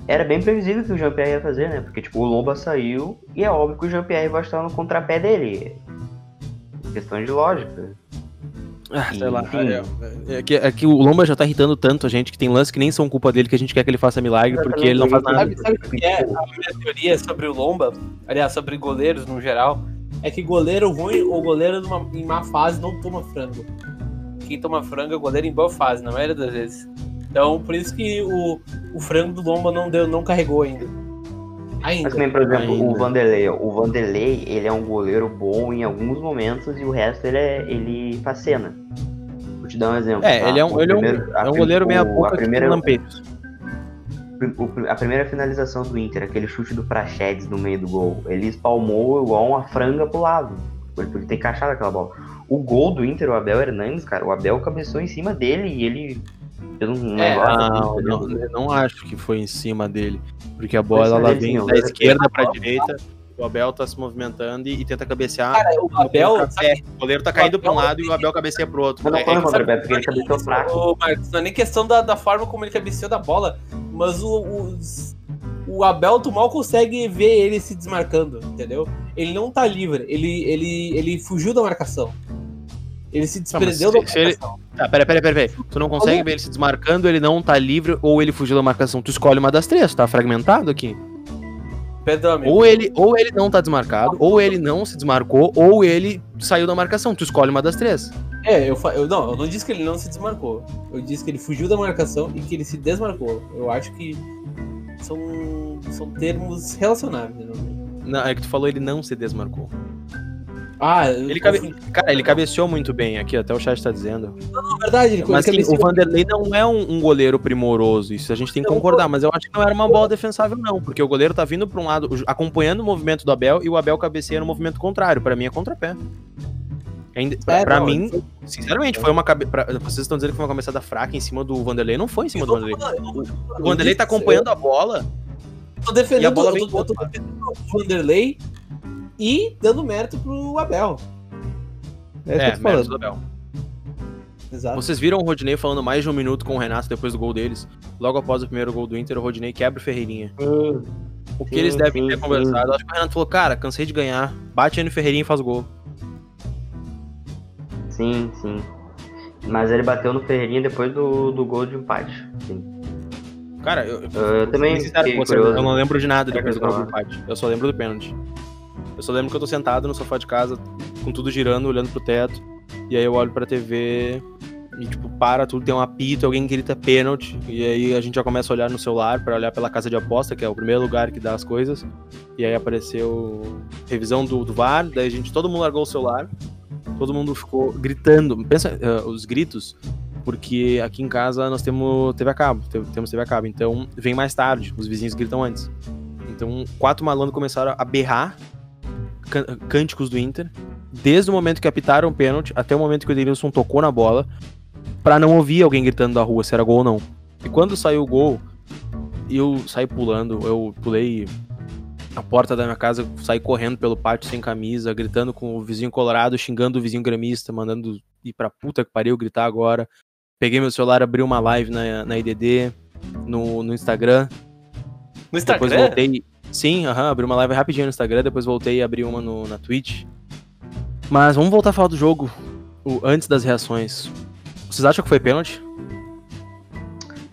era bem previsível que o Jean-Pierre ia fazer, né? Porque, tipo, o Lomba saiu e é óbvio que o Jean-Pierre vai estar no contrapé dele. Questão de lógica. Ah, sei lá. enfim, É que, é que o Lomba já tá irritando tanto a gente que tem lance que nem são culpa dele que a gente quer que ele faça milagre porque ele não faz nada. Sabe, sabe o que é a minha teoria sobre o Lomba? Aliás, sobre goleiros no geral. É que goleiro ruim ou goleiro numa, em má fase não toma frango. Quem toma frango é o goleiro em boa fase, na maioria das vezes. Então, por isso que o, o frango do Lomba não, deu, não carregou ainda. Mas Ainda. também, por exemplo, Ainda. o Vanderlei. O Vanderlei, ele é um goleiro bom em alguns momentos e o resto ele, é, ele faz cena. Vou te dar um exemplo. É, tá? ele é um, O ele é um, primeiro- a é um prim- goleiro meia boca a que primeira, tem lampejos. O- a primeira finalização do Inter, aquele chute do Prachedes no meio do gol, ele espalmou igual uma franga pro lado. Ele podia ter encaixado aquela bola. O gol do Inter, o Abel Hernandes, cara, o Abel cabeçou em cima dele e ele fez um É, negócio. Não, assim, não, não acho que foi em cima dele. Porque a bola ela vem da esquerda pra direita, o Abel tá se movimentando e, e tenta cabecear. Cara, o Abel. no pé. O goleiro tá caindo pra um lado e o Abel cabeceia pro outro. Mas não É- foi é ele cabeceou fraco. Ô, Marcos, não é nem questão da, da forma como ele cabeceou da bola, mas o, os- o Abel tu mal consegue ver ele se desmarcando, entendeu? Ele não tá livre, ele, ele, ele fugiu da marcação. Ele se desprendeu se- da ele- marcação. Tá, pera, pera, pera, pera. Tu não consegue ver ele se desmarcando, ele não tá livre ou ele fugiu da marcação. Tu escolhe uma das três, tá fragmentado aqui. Perdão, amigo. Ou ele, ou ele não tá desmarcado, ou ele não se desmarcou, ou ele saiu da marcação. Tu escolhe uma das três. É, eu, eu, não, eu não disse que ele não se desmarcou. Eu disse que ele fugiu da marcação e que ele se desmarcou. Eu acho que são, são termos relacionáveis. Né? Não, é que tu falou ele não se desmarcou. Ah, eu Ele cabe... Cara, ele cabeceou muito bem aqui, até o chat tá dizendo. Não, verdade, ele, Mas ele sim, o Vanderlei não é um, um goleiro primoroso, isso a gente tem que concordar, mas eu acho que não era uma bola defensável não, porque o goleiro tá vindo pra um lado, acompanhando o movimento do Abel e o Abel cabeceia no movimento contrário, pra mim é contrapé. Pra, É, pra não, mim, sinceramente, foi uma cabe... pra- vocês estão dizendo que foi uma cabeçada fraca em cima do Vanderlei, não foi em cima do Vanderlei. O Vanderlei tá acompanhando a bola, tô defendendo, E a bola eu vem tô, eu tô defendendo o Vanderlei e dando mérito pro Abel. É, é, isso que eu tô mérito do Abel. Exato. Vocês viram o Rodinei falando mais de um minuto com o Renato depois do gol deles? Logo após o primeiro gol do Inter, o Rodinei quebra o Ferreirinha. O que Sim, eles devem ter sim. conversado. Acho que o Renato falou, cara, cansei de ganhar. Bate aí no Ferreirinha e faz gol. Sim, sim. Mas ele bateu no Ferreirinha depois do, do gol de empate. Sim. Cara, eu, Eu também Vou ser sincero você, eu não lembro de nada depois do gol do falar. empate. Eu só lembro do pênalti. Eu só lembro que eu tô sentado no sofá de casa, com tudo girando, olhando pro teto. E aí eu olho pra TV e, tipo, para tudo, tem um apito, alguém grita pênalti. E aí a gente já começa a olhar no celular pra olhar pela casa de aposta, que é o primeiro lugar que dá as coisas. E aí apareceu revisão do, do VAR, daí a gente, todo mundo largou o celular. Todo mundo ficou gritando. Pensa, eh, os gritos porque aqui em casa nós temos TV a cabo, te- temos TV a cabo, então vem mais tarde, os vizinhos gritam antes. Então, quatro malandros começaram a berrar cânticos do Inter, desde o momento que apitaram o pênalti até o momento que o Edenilson tocou na bola, pra não ouvir alguém gritando da rua se era gol ou não. E quando saiu o gol, eu saí pulando, eu pulei a porta da minha casa, saí correndo pelo pátio sem camisa, gritando com o vizinho colorado, xingando o vizinho gremista, mandando ir pra puta que pariu gritar agora. Peguei meu celular, abri uma live na, na IDD, no, no Instagram. No Depois Instagram? voltei. Sim, aham, abri uma live rapidinho no Instagram, depois voltei e abri uma no, na Twitch. Mas vamos voltar a falar do jogo o, antes das reações. Vocês acham que foi pênalti?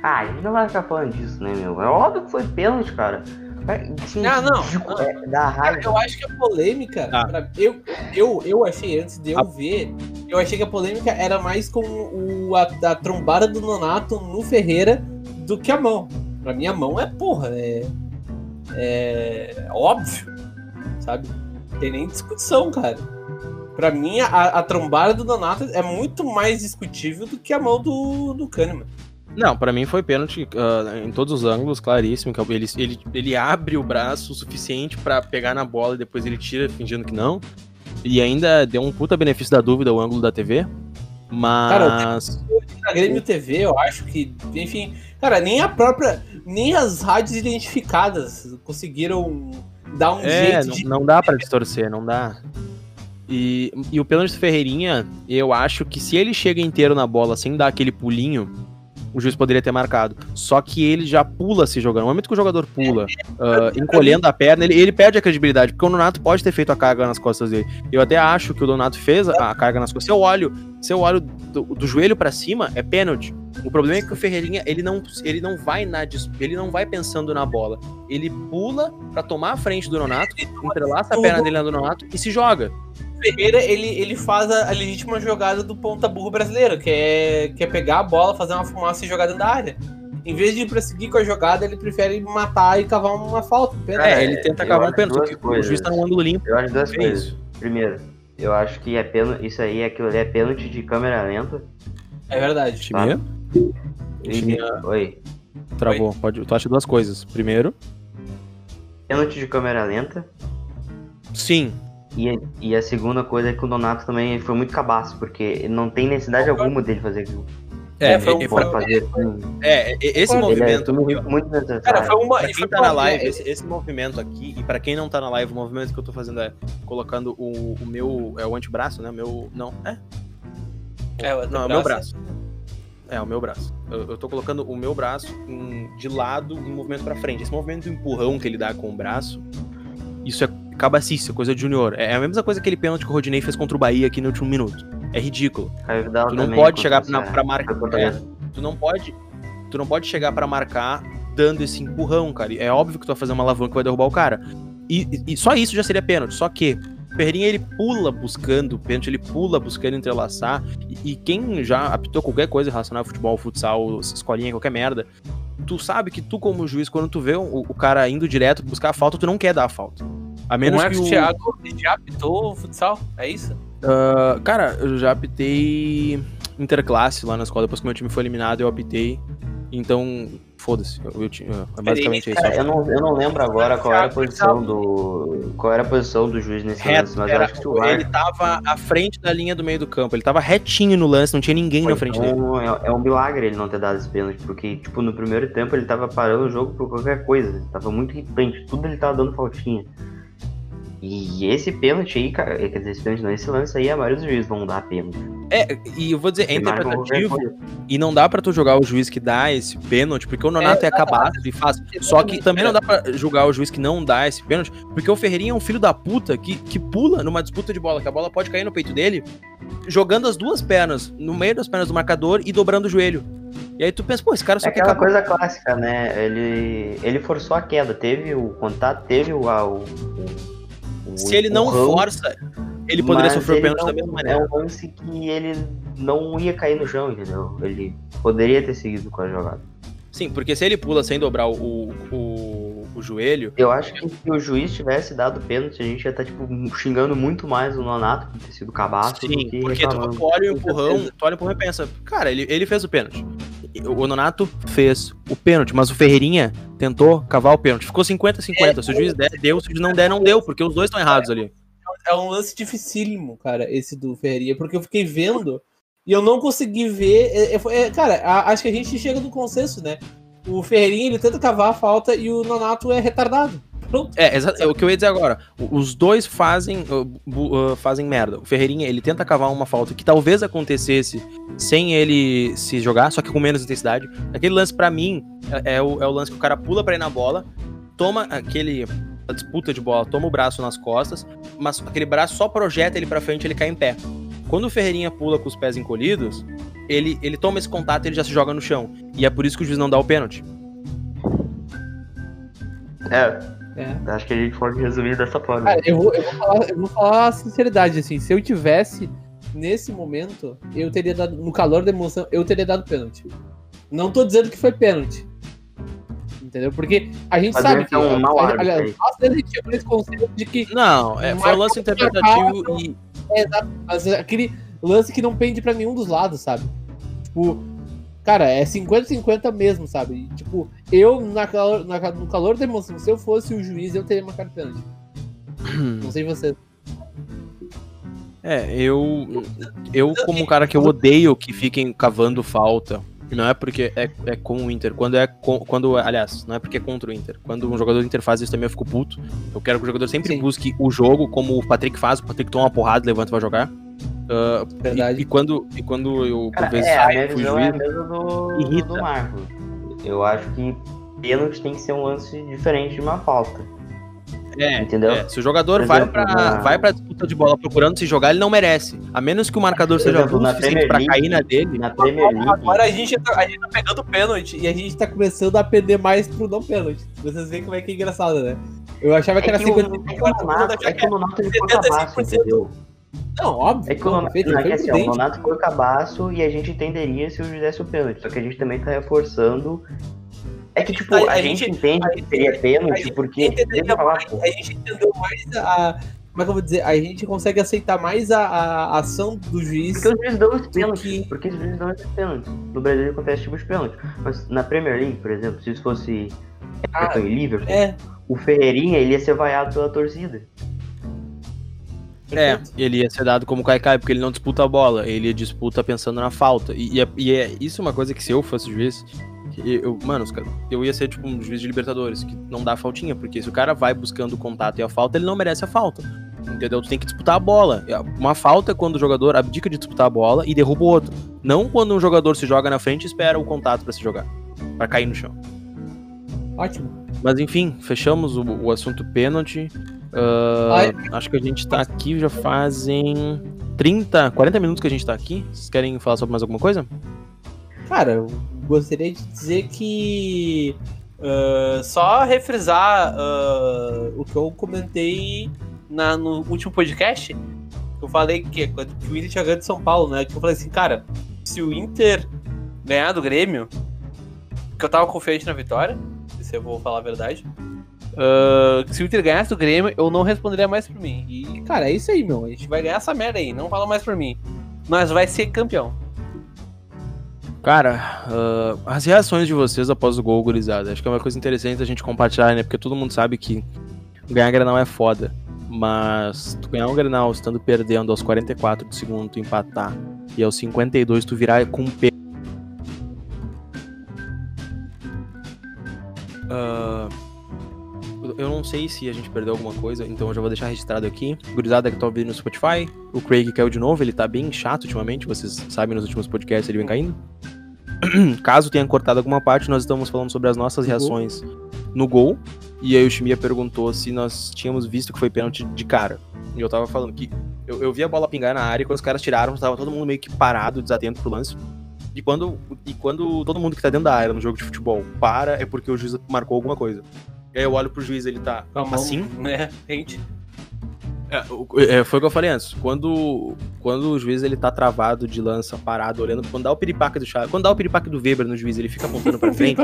Ah, a gente não vai ficar falando disso, né, meu? É óbvio que foi pênalti, cara. É, Ah, não. é, Cara, raiva. eu acho que a polêmica. Ah. pra- eu, eu, eu achei, antes de eu Ah. ver, eu achei que a polêmica era mais com o, a, a trombada do Nonato no Ferreira do que a mão. Pra mim, a mão é porra, é. É óbvio, sabe? Tem nem discussão, cara. Pra mim, a, a trombada do Nonato é muito mais discutível do que a mão do, do Kahneman. Não, pra mim foi pênalti ah, em todos os ângulos, claríssimo. que Ele, ele, ele abre o braço o suficiente pra pegar na bola e depois ele tira fingindo que não. E ainda deu um puta benefício da dúvida o ângulo da TV. Mas. Na Grêmio TV, eu acho que, enfim, cara, nem a própria, nem as rádios identificadas conseguiram dar um É, jeito não, de. não dá pra distorcer, não dá. E, e o pênalti Ferreirinha, eu acho que se ele chega inteiro na bola sem dar aquele pulinho, o juiz poderia ter marcado. Só que ele já pula se jogando. No momento que o jogador pula, ah, encolhendo a perna, ele, ele perde a credibilidade, porque o Donato pode ter feito a carga nas costas dele. Eu até acho que o Donato fez a, a carga nas costas. Se eu olho, se eu olho do, do joelho pra cima, é pênalti. O problema é que o Ferreirinha, ele não, ele não vai na ele não vai pensando na bola. Ele pula pra tomar a frente do Nonato, entrelaça a perna dele na do Nonato e se joga. Ferreira, ele, ele faz a, a legítima jogada do ponta burro brasileiro, que é, que é pegar a bola, fazer uma fumaça e jogar dentro da área. Em vez de prosseguir com a jogada, ele prefere matar e cavar uma falta. um pênalti. É, ele tenta eu acabar um acho pênalti, o juiz tá num ângulo limpo. Eu acho duas É coisas. isso. Primeiro, eu acho que é pênalti, isso aí, aquilo ali é pênalti de câmera lenta. É verdade. Time E- Time- Oi. travou. Pode, tu acha duas coisas. Primeiro, Pênalti de câmera lenta. sim. E, e a segunda coisa é que o Donato também foi muito cabaço, porque não tem necessidade alguma dele fazer aquilo. É, É, foi um- é, Pode fazer assim. é, é, esse é movimento aqui, ó, muito, muito necessário. Cara, foi uma. Pra quem foi tá na live, é, esse, esse movimento aqui, e pra quem não tá na live, o movimento que eu tô fazendo é colocando o, o meu. É o antebraço, né? Meu. Não, é? É, o Não, é o meu braço. É, o meu braço. Eu, eu tô colocando o meu braço em- de lado em movimento pra frente. Esse movimento do empurrão que ele dá com o braço, isso é cabacice, é coisa de junior. É a mesma coisa que aquele pênalti que o Rodinei fez contra o Bahia aqui no último minuto. É ridículo. Tu não pode chegar na, Ceará. pra marcar. É, tu não pode. Tu não pode chegar pra marcar dando esse empurrão, cara. É óbvio que tu vai fazer uma alavanca que vai derrubar o cara. E, e- só isso já seria pênalti. Só que o Ferreirinha ele pula buscando o pênalti, ele pula buscando entrelaçar. E, e quem já apitou qualquer coisa relacionada a futebol, futsal, escolinha, qualquer merda, tu sabe que tu, como juiz, quando tu vê o, o cara indo direto buscar a falta, tu não quer dar a falta. A O menos Marcos que o, Thiago já apitou o futsal? É isso? Ah, cara, eu já apitei interclasse lá na escola. Depois que meu time foi eliminado, eu apitei. Então, foda-se. Eu, eu é basicamente isso. Cara, eu não, eu não lembro agora qual era a posição do. Qual era a posição do juiz nesse Reto, lance, mas eu era- acho que o ele tava à frente da linha do meio do campo. Ele tava retinho no lance, não tinha ninguém na frente dele. Então, é, é um milagre ele não ter dado esse pênalti, porque, tipo, no primeiro tempo ele tava parando o jogo por qualquer coisa. Tava muito irritante, tudo ele tava dando faltinha. E esse pênalti aí, cara, quer dizer, esse pênalti não, esse lance aí, a maioria dos juízes vão dar pênalti. É, e eu vou dizer, é interpretativo e não dá pra tu jogar o juiz que dá esse pênalti, porque o Nonato é, cabaço e faz. Só que também não cara. dá pra julgar o juiz que não dá esse pênalti, porque o Ferreirinha é um filho da puta que, que pula numa disputa de bola, que a bola pode cair no peito dele, jogando as duas pernas no meio das pernas do marcador e dobrando o joelho. E aí tu pensa, pô, esse cara só É quer aquela coisa clássica, né? Ele, ele forçou a queda, teve o contato, teve o. o, o- o Se ele não força, ele poderia sofrer o ele pênalti da não- mesma É maneira. um lance que ele não ia cair no chão, entendeu? Ele poderia ter seguido com a jogada. Sim, porque se ele pula sem dobrar o, o, o joelho, Eu acho que se o juiz tivesse dado pênalti, a gente ia estar, tipo, xingando muito mais o Nonato por ter sido cabaço do Sim, que porque tu, olha o empurrão, tu olha o empurrão e pensa, cara, ele, ele fez o pênalti. O Nonato fez o pênalti, mas o Ferreirinha tentou cavar o pênalti. Ficou 50-50. Se o juiz der, deu. Se o juiz não der, não deu, porque os dois estão errados ali. É um lance dificílimo, cara, esse do Ferreria, porque eu fiquei vendo e eu não consegui ver. é, é, é, cara, a- acho que a gente chega no consenso, né? O Ferreirinha ele tenta cavar a falta e o Nonato é retardado. Pronto. É, é o que eu ia dizer agora. Os dois fazem, uh, uh, fazem merda. O Ferreirinha, ele tenta cavar uma falta que talvez acontecesse sem ele se jogar, só que com menos intensidade. Aquele lance, pra mim, é, é o, é o lance que o cara pula pra ir na bola, toma aquele. A disputa de bola, toma o braço nas costas, mas aquele braço só projeta ele pra frente ele cai em pé. Quando o Ferreirinha pula com os pés encolhidos, ele, ele toma esse contato e ele já se joga no chão. E é por isso que o juiz não dá o pênalti. É, É. acho que a gente pode resumir dessa forma. Cara, eu vou, eu, vou falar, eu vou falar a sinceridade, assim, se eu tivesse nesse momento, eu teria dado, no calor da emoção, eu teria dado pênalti. Não tô dizendo que foi pênalti. Entendeu? Porque a gente Mas sabe que. é um mau aliás, nós esse conceito de que Não, é, foi um lance interpretativo e. É, exato. Mas é aquele lance que não pende pra nenhum dos lados, sabe? Tipo, cara, é 50-50 mesmo, sabe? E, tipo, eu, na calor, na- no calor da emoção, se eu fosse o juiz, eu teria marcado pênalti. Não sei você. É, eu. Eu, como um cara que eu odeio que fiquem cavando falta. Não é porque é, é com o Inter. Quando é. com- quando, aliás, não é porque é contra o Inter. Quando um jogador do Inter faz isso também eu fico puto. Eu quero que o jogador sempre Sim. busque o jogo, como o Patrick faz. O Patrick toma uma porrada, levanta e vai jogar. Ah, Verdade. E, e quando, e quando eu, por Cara, vezes, é, a minha visão é a juiz. mesma do, irrita. do Marco. Eu acho que pênalti tem que ser um lance diferente de uma falta. É, Entendeu? é, se o jogador Por vai, exemplo, pra, na- vai pra disputa de bola procurando se jogar, ele não merece. A menos que o marcador Por seja exemplo, bom o suficiente League- cair na dele. Na Premier League, Agora a gente, tá, a gente tá pegando pênalti e a gente tá começando a pender mais pro não pênalti. Vocês veem como é que é engraçado, né? Eu achava que é era que, o, 50 é que o Nonato, é que o Nonato ele foi 75%. cabaço, entendeu? Não, óbvio. É que o não, Nonato, é foi que assim, o. Nonato foi cabaço e a gente entenderia se o juiz desse o pênalti. Só que a gente também tá reforçando. É que, tipo, A- a, a gente, gente- entende a que seria a pênalti, gente porque. Falar, pô. a gente entendeu mais a. Como é que eu vou dizer? A gente consegue aceitar mais a, a ação do juiz. Porque os juízes dão esse do pênalti. que- Porque os juízes dão esse pênalti. No Brasil acontece tipo de pênalti. Mas na Premier League, por exemplo, se isso fosse Everton e Liverpool, É, o Ferreirinha ele ia ser vaiado pela torcida. É, perfeito. ele ia ser dado como Kaikai, porque ele não disputa a bola, ele disputa pensando na falta. E, e é, e é isso uma coisa que se eu fosse juiz, eu, mano, cara- eu ia ser tipo um juiz de Libertadores, que não dá faltinha, porque se o cara vai buscando o contato e a falta, ele não merece a falta. Entendeu? Tu tem que disputar a bola. Uma falta é quando o jogador abdica de disputar a bola e derruba o outro. Não quando um jogador se joga na frente e espera o contato pra se jogar. Pra cair no chão. Ótimo. Mas enfim, fechamos o, o assunto pênalti. Ai. acho que a gente tá aqui já fazem 30, 40 minutos que a gente tá aqui. Vocês querem falar sobre mais alguma coisa? Cara, eu gostaria de dizer que. ah, só refrisar ah, o que eu comentei na- no último podcast. Eu falei que, que o Inter tinha ganho de São Paulo, né? Que eu falei assim, cara, se o Inter ganhar do Grêmio, que eu tava confiante na vitória, se eu vou falar a verdade. Ah, se o Inter ganhasse do Grêmio, eu não responderia mais por mim. E, cara, é isso aí, meu. A gente vai ganhar essa merda aí, não fala mais por mim. Nós vai ser campeão. Cara, ah, as reações de vocês após o gol, gurizada. Acho que é uma coisa interessante a gente compartilhar, né? Porque todo mundo sabe que ganhar Grenal é foda. Mas tu ganhar um Grenal estando perdendo aos 44 do segundo, tu empatar. E aos 52 tu virar com um P. Ah, eu, eu não sei se a gente perdeu alguma coisa, então eu já vou deixar registrado aqui. Gurizada que tá ouvindo no Spotify, o Craig caiu de novo, ele tá bem chato ultimamente, vocês sabem nos últimos podcasts ele vem caindo. Caso tenha cortado alguma parte, nós estamos falando sobre as nossas reações no gol. E aí o Chimia perguntou se nós tínhamos visto que foi pênalti de cara. E eu tava falando que eu, eu vi a bola pingar na área e quando os caras tiraram, tava todo mundo meio que parado, desatento pro lance. E quando, e quando todo mundo que tá dentro da área no jogo de futebol para, é porque o juiz marcou alguma coisa. E aí eu olho pro juiz, ele tá Com a mão, assim. né? Rente. É, é, foi o que eu falei antes. Quando, quando o juiz ele tá travado de lança, parado, olhando, quando dá o piripaque do Chaves, quando dá o piripaque do Weber no juiz, ele fica apontando pra frente,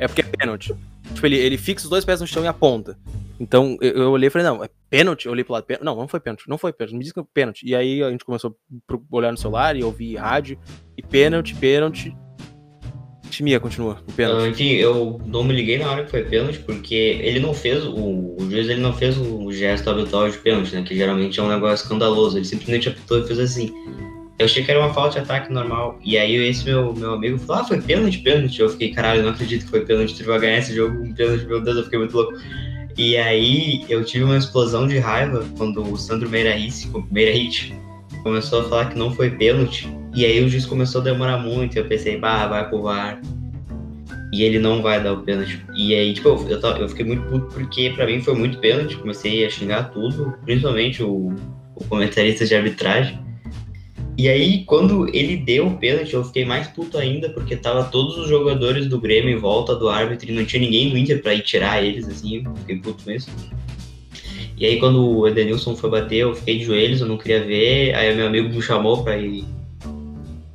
é porque é pênalti. Tipo, ele, ele fixa os dois pés no chão e aponta. Então eu, eu olhei e falei, não, é pênalti? Eu olhei pro lado, pênalti. Não, não foi pênalti, não foi pênalti, me diz que é pênalti. E aí a gente começou a olhar no celular e ouvir rádio, e pênalti, pênalti. Timia, continua, o pênalti. Enfim, eu não me liguei na hora que foi pênalti, porque ele não fez, o, o juiz ele não fez o gesto habitual de pênalti, né? Que geralmente é um negócio escandaloso. Ele simplesmente apitou e fez assim. Eu achei que era uma falta de ataque normal. E aí esse meu, meu amigo falou, ah, foi pênalti, pênalti. Eu fiquei, caralho, não acredito que foi pênalti, tu vai ganhar esse jogo com pênalti, meu Deus, eu fiquei muito louco. E aí eu tive uma explosão de raiva quando o Sandro Meirahit, Meirahit começou a falar que não foi pênalti. E aí o juiz começou a demorar muito. Eu pensei, bah, vai pro VAR. E ele não vai dar o pênalti. E aí, tipo, eu, eu, fiquei muito puto porque pra mim foi muito pênalti. Comecei a xingar tudo, principalmente o, o comentarista de arbitragem. E aí, quando ele deu o pênalti, eu fiquei mais puto ainda, porque tava todos os jogadores do Grêmio em volta do árbitro e não tinha ninguém do Inter pra ir tirar eles, assim, fiquei puto mesmo. E aí, quando o Edenilson foi bater, eu fiquei de joelhos, eu não queria ver. Aí, meu amigo me chamou pra ir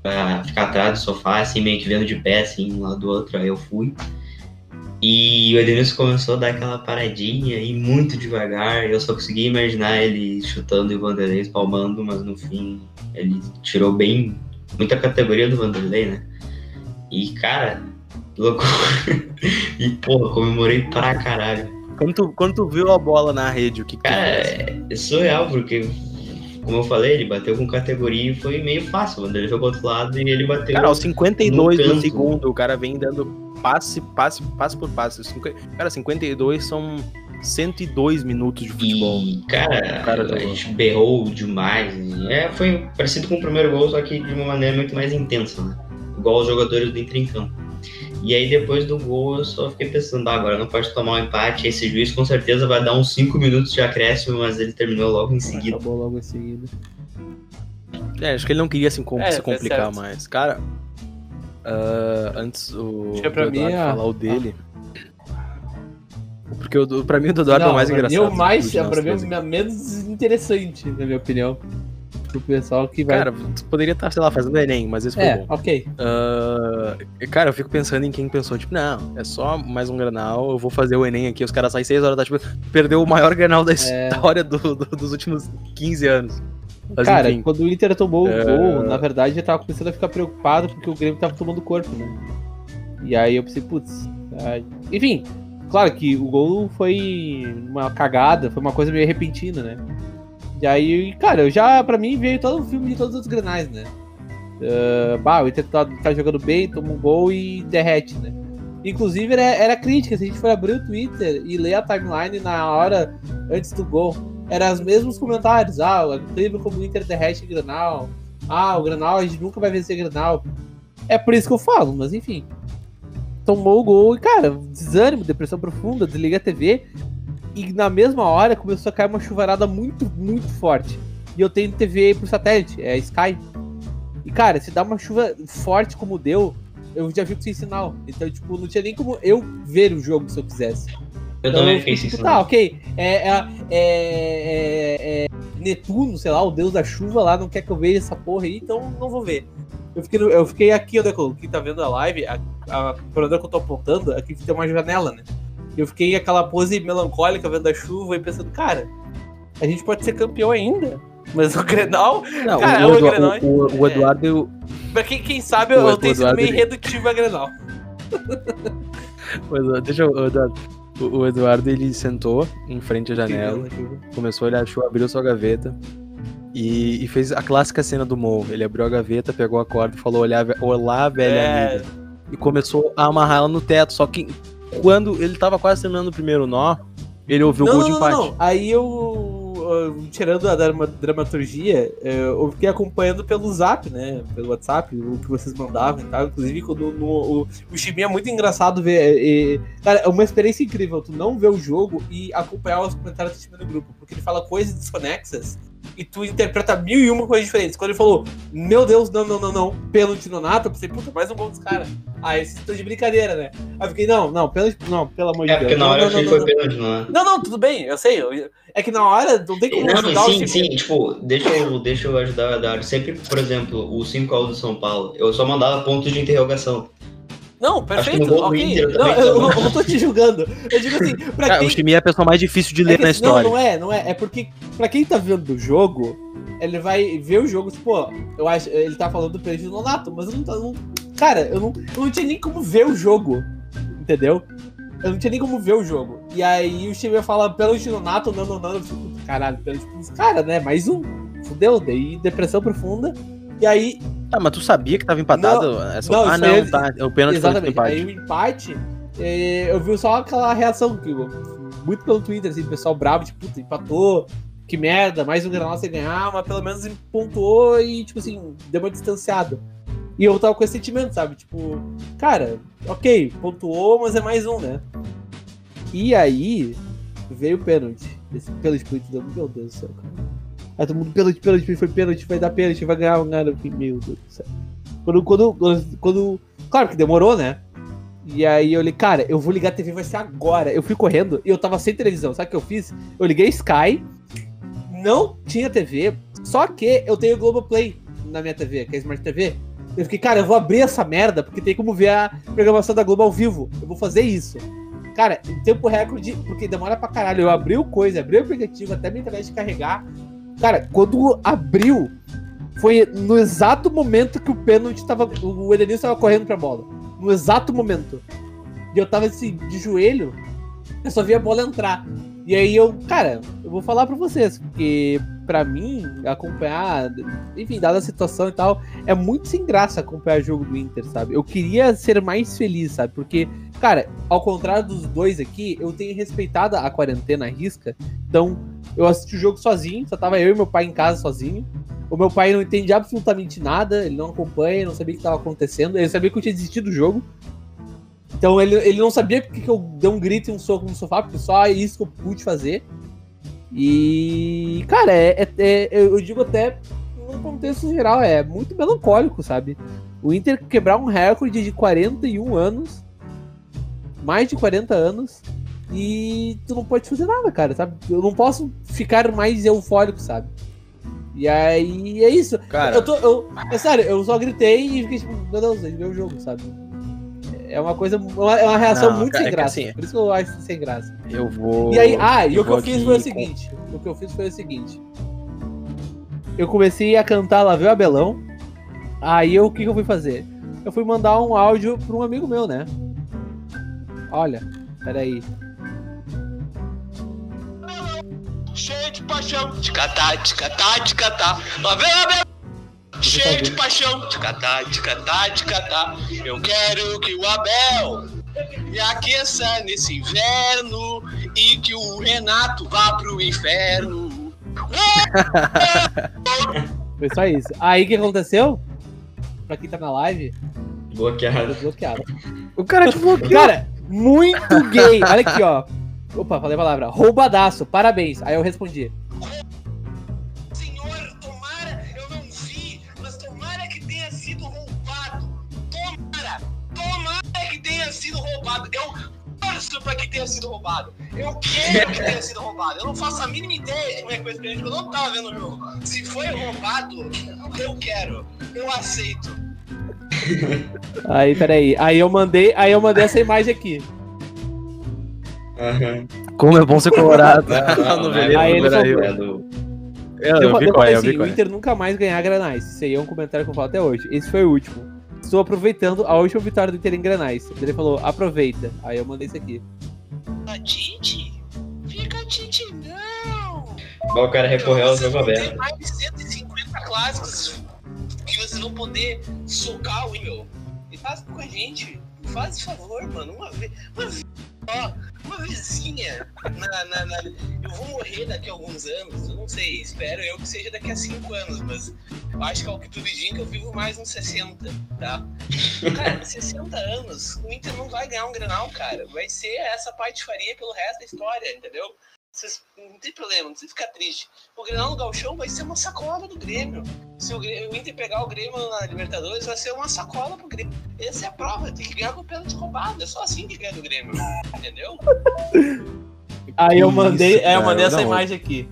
pra ficar atrás do sofá, assim, meio que vendo de pé, assim, um lado do outro. Aí eu fui. E o Edenilson começou a dar aquela paradinha e muito devagar. Eu só conseguia imaginar ele chutando e o Vanderlei espalmando, mas no fim ele tirou bem muita categoria do Vanderlei, né? E cara, loucura. e porra, comemorei pra caralho. Quando tu, quando tu viu a bola na rede, o que que Cara, fez? é surreal, porque, como eu falei, ele bateu com categoria e foi meio fácil. O Vanderlei foi pro outro lado e ele bateu. Cara, aos 52 no do canto. segundo, o cara vem dando passe, passe, passe por passe. Cara, 52 são 102 minutos de futebol. E, cara, cara a jogou. gente berrou demais. e É, foi parecido com o primeiro gol, só que de uma maneira muito mais intensa, né? Igual os jogadores do Inter em campo. E aí, depois do gol, eu só fiquei pensando, ah, agora não pode tomar um empate. Esse juiz com certeza vai dar uns 5 minutos de acréscimo, mas ele terminou logo em seguida. Acabou logo em seguida. É, acho que ele não queria se, com- É, se tá complicar certo. mais. Cara, ah, antes o, Acho que pra mim é- falar o dele. Porque o, pra mim o do Eduardo é o mais engraçado. É o mais, nós pra mim é aqui. o menos interessante, na minha opinião. Pro pessoal que vai. Cara, tu poderia estar, sei lá, fazendo Enem, mas esse foi é, bom. ok. Ah, cara, eu fico pensando em quem pensou, tipo, não, é só mais um granal, eu vou fazer o Enem aqui, os caras saem 6 horas da tarde, tipo, perdeu o maior granal da É. história do- do- dos últimos 15 anos. Mas, Cara, enfim, quando o Inter tomou É. o gol, na verdade eu tava começando a ficar preocupado porque o Grêmio tava tomando corpo, né? E aí eu pensei, putz. ai. Enfim, claro que o gol foi uma cagada, foi uma coisa meio repentina, né? E aí, cara, eu já, pra mim, veio todo o filme de todos os granais, né? Ah, bah, o Inter tá, tá jogando bem, toma um gol e derrete, né? Inclusive, era, era crítica, se a gente for abrir o Twitter e ler a timeline na hora antes do gol, eram os mesmos comentários. Ah, é incrível como o Inter derrete Granal. Ah, o Granal, a gente nunca vai vencer Granal. É por isso que eu falo, mas enfim. Tomou o gol e, cara, desânimo, depressão profunda, desliga a TV. E na mesma hora começou a cair uma chuvarada muito, muito forte. E eu tenho TV por satélite, é Sky. E, cara, se dá uma chuva forte como deu, eu já fico sem sinal. Então, tipo, não tinha nem como eu ver o jogo se eu quisesse. Eu Então, também fiquei sem tipo, Tá, ok. É, é, é- é- Netuno, sei lá, o deus da chuva lá, não quer que eu veja essa porra aí, então não vou ver. Eu fiquei, eu fiquei aqui, é eu- quem tá vendo a live, a, a, é que eu tô apontando, aqui tem uma janela, né? Eu fiquei aquela pose melancólica vendo a chuva e pensando, cara, a gente pode ser campeão ainda. Mas o Grenal, não, cara, o, o Edu- Grenal- o- o- o é. Eduardo, eu- pra quem, quem sabe, O eu, eu tenho sido meio ele- redutivo a Grenal. o Eduardo- deixa eu, o Eduardo, o, o Eduardo, ele sentou em frente à janela, começou a olhar a chuva, abriu sua gaveta e, e fez a clássica cena do Mo. Ele abriu a gaveta, pegou a corda e falou: olá velha É. amiga. E começou a amarrar ela no teto. Só que quando ele tava quase terminando o primeiro nó, Ele ouviu o não, gol não, de empate. não. Aí eu, eu, tirando a drama- dramaturgia, eh, eu fiquei acompanhando pelo zap, né? Pelo WhatsApp, o que vocês mandavam e tal. Inclusive, quando no, o, o Chiminha é muito engraçado ver. eh, eh, cara, é uma experiência incrível. Tu não ver o jogo e acompanhar os comentários do time do grupo. Porque ele fala coisas desconexas e tu interpreta mil e uma coisas diferentes. Quando ele falou, meu Deus, não, não, não, não, pênalti no Nato, eu pensei, puta, mais um gol dos caras. Ah, esse tô de brincadeira, né? Aí eu fiquei, não, não, pênalti, não, pelo amor de É, Deus. porque na não, hora eu não, achei que não, foi pênalti, não é? não, não, tudo bem, eu sei. eu- é que na hora não tem como Não, ajudar o sim, time. sim, tipo, deixa eu, deixa eu ajudar a dar. Sempre, por exemplo, o 5x do São Paulo, eu só mandava pontos de interrogação. Não, perfeito, do ok. Inter Não, eu, então. eu não tô te julgando. Eu digo assim, pra Cara, quem. o Chimia é a pessoa mais difícil de é ler que- na história. Não, não é, não é. É porque, pra quem tá vendo o jogo, ele vai ver o jogo, tipo, ó, eu acho. Ele tá falando do do Nonato, mas eu não, tô- não. Cara, eu não, eu não tinha nem como ver o jogo. Entendeu? Eu não tinha nem como ver o jogo. E aí o time fala pênalti no Nato, não, não, não. Eu fico, caralho, pênalti pros caras, né? Mais um. Fudeu, daí depressão profunda. E aí, Ah, mas tu sabia que tava empatado? Essa- não, ah, não, é- tá. É o pênalti foi Exatamente. empate. Aí o empate, é, eu vi só aquela reação, muito pelo Twitter, assim, o pessoal bravo, tipo, puta, empatou, que merda, mais um Granal sem ganhar, mas pelo menos pontuou e, tipo assim, deu uma distanciada. E eu tava com esse sentimento, sabe? Tipo, cara, ok, pontuou, mas é mais um, né? E aí, veio o pênalti. Esse pênalti foi meu Deus do céu, cara. Aí todo mundo, pênalti, pênalti, foi pênalti, vai dar pênalti, vai ganhar, vai ganhar. Eu fiquei, Meu Deus do céu. Quando, quando, quando, Claro que demorou, né? E aí eu olhei, cara, eu vou ligar a TV, vai ser agora. Eu fui correndo e eu tava sem televisão. Sabe o que eu fiz? Eu liguei Sky, não tinha TV, só que eu tenho Globoplay na minha TV, que é Smart TV. Eu fiquei, cara, eu vou abrir essa merda, porque tem como ver a programação da Globo ao vivo. Eu vou fazer isso. Cara, em tempo recorde, porque demora pra caralho. Eu abri o coisa, abri o aplicativo, até minha internet carregar. Cara, quando abriu, foi no exato momento que o pênalti tava. O Edenilson tava correndo pra bola. No exato momento. E eu tava assim, de joelho, eu só vi a bola entrar. E aí eu, cara, eu vou falar pra vocês, porque pra mim, acompanhar, enfim, dada a situação e tal, é muito sem graça acompanhar o jogo do Inter, sabe? Eu queria ser mais feliz, sabe? Porque, cara, ao contrário dos dois aqui, eu tenho respeitado a quarentena à risca. Então, eu assisti o jogo sozinho, só tava eu e meu pai em casa sozinho. O meu pai não entende absolutamente nada, ele não acompanha, não sabia o que estava acontecendo, ele sabia que eu tinha desistido do jogo. Então ele, ele não sabia porque que eu dei um grito e um soco no sofá, porque só isso que eu pude fazer. E, cara, é, é- é- eu digo até no contexto geral, é muito melancólico, sabe? O Inter quebrar um recorde de 41 anos, mais de 40 anos, e tu não pode fazer nada, cara, sabe? Eu não posso ficar mais eufórico, sabe? E aí é isso. Cara, Eu tô. Eu, é sério, eu só gritei e fiquei tipo, meu Deus, ele viu o jogo, sabe? É uma coisa. uma- É uma reação Não, muito cara, sem é que graça. assim- Por isso que eu acho sem graça. eu vou. E aí, ah, e o que eu fiz foi o com- seguinte. O que eu fiz foi o seguinte. Eu comecei a cantar Lá Vem o Abelão. Aí eu, o que, que eu fui fazer? Eu fui mandar um áudio pra um amigo meu, né? Olha, peraí. Cheio de paixão, de catar, de catar, de catar. Lá vem, lá vem. Cheio de paixão, de catar, de catar, de catar. Eu quero que o Abel me aqueça nesse inverno e que o Renato vá pro inferno. Foi só isso. Aí o que aconteceu? Pra quem tá na live, Bloqueado. bloqueado. O cara te bloqueou. Cara, muito gay. Olha aqui, ó. Opa, falei a palavra. Roubadaço, parabéns. Aí eu respondi. Senhor, tomara, eu não vi, mas tomara que tenha sido roubado. Tomara, tomara que tenha sido roubado. Eu torço pra que tenha sido roubado. Eu quero que tenha sido roubado. Eu não faço a mínima ideia de como é que foi esse eu não tava vendo o jogo. Se foi roubado, eu quero. Eu aceito. Aí, peraí. Aí eu mandei, aí eu mandei essa imagem aqui. Aham. Como é bom ser colorado. Não, não, Beleza, Aí ele falou- É do- Eu, Eu, eu vi qual é, eu vi assim, qual o é. Inter nunca mais ganhar granais. Isso aí é um comentário que eu falo até hoje. Esse foi o último. Estou aproveitando a última vitória do Inter em granais. Ele falou, aproveita. Aí eu mandei isso aqui. A Tite? Fica Tite, não. O cara recorreu ao Vocês jogo vão ter aberto. mais de 150 clássicos que vocês vão poder socar o meu. E faz com a gente. Faz favor, mano. Uma vez. Uma vez só. Uma vizinha. Na, na- na- Eu vou morrer daqui a alguns anos, eu não sei, espero eu que seja daqui a 5 anos, mas eu acho que ao que tudo indica eu vivo mais uns 60, tá? Cara, 60 anos, o Inter não vai ganhar um granal, cara. Vai ser essa patifaria pelo resto da história, entendeu? Vocês, não tem problema, não precisa ficar triste. O Grenal no Galchão vai ser uma sacola do Grêmio. Se o, Grêmio- o Inter pegar o Grêmio na Libertadores, vai ser uma sacola pro Grêmio. Essa é a prova, tem que ganhar com o pênalti roubado. É só assim que ganha do Grêmio. Entendeu? Aí eu Isso, mandei, é, eu cara, mandei essa não. imagem aqui.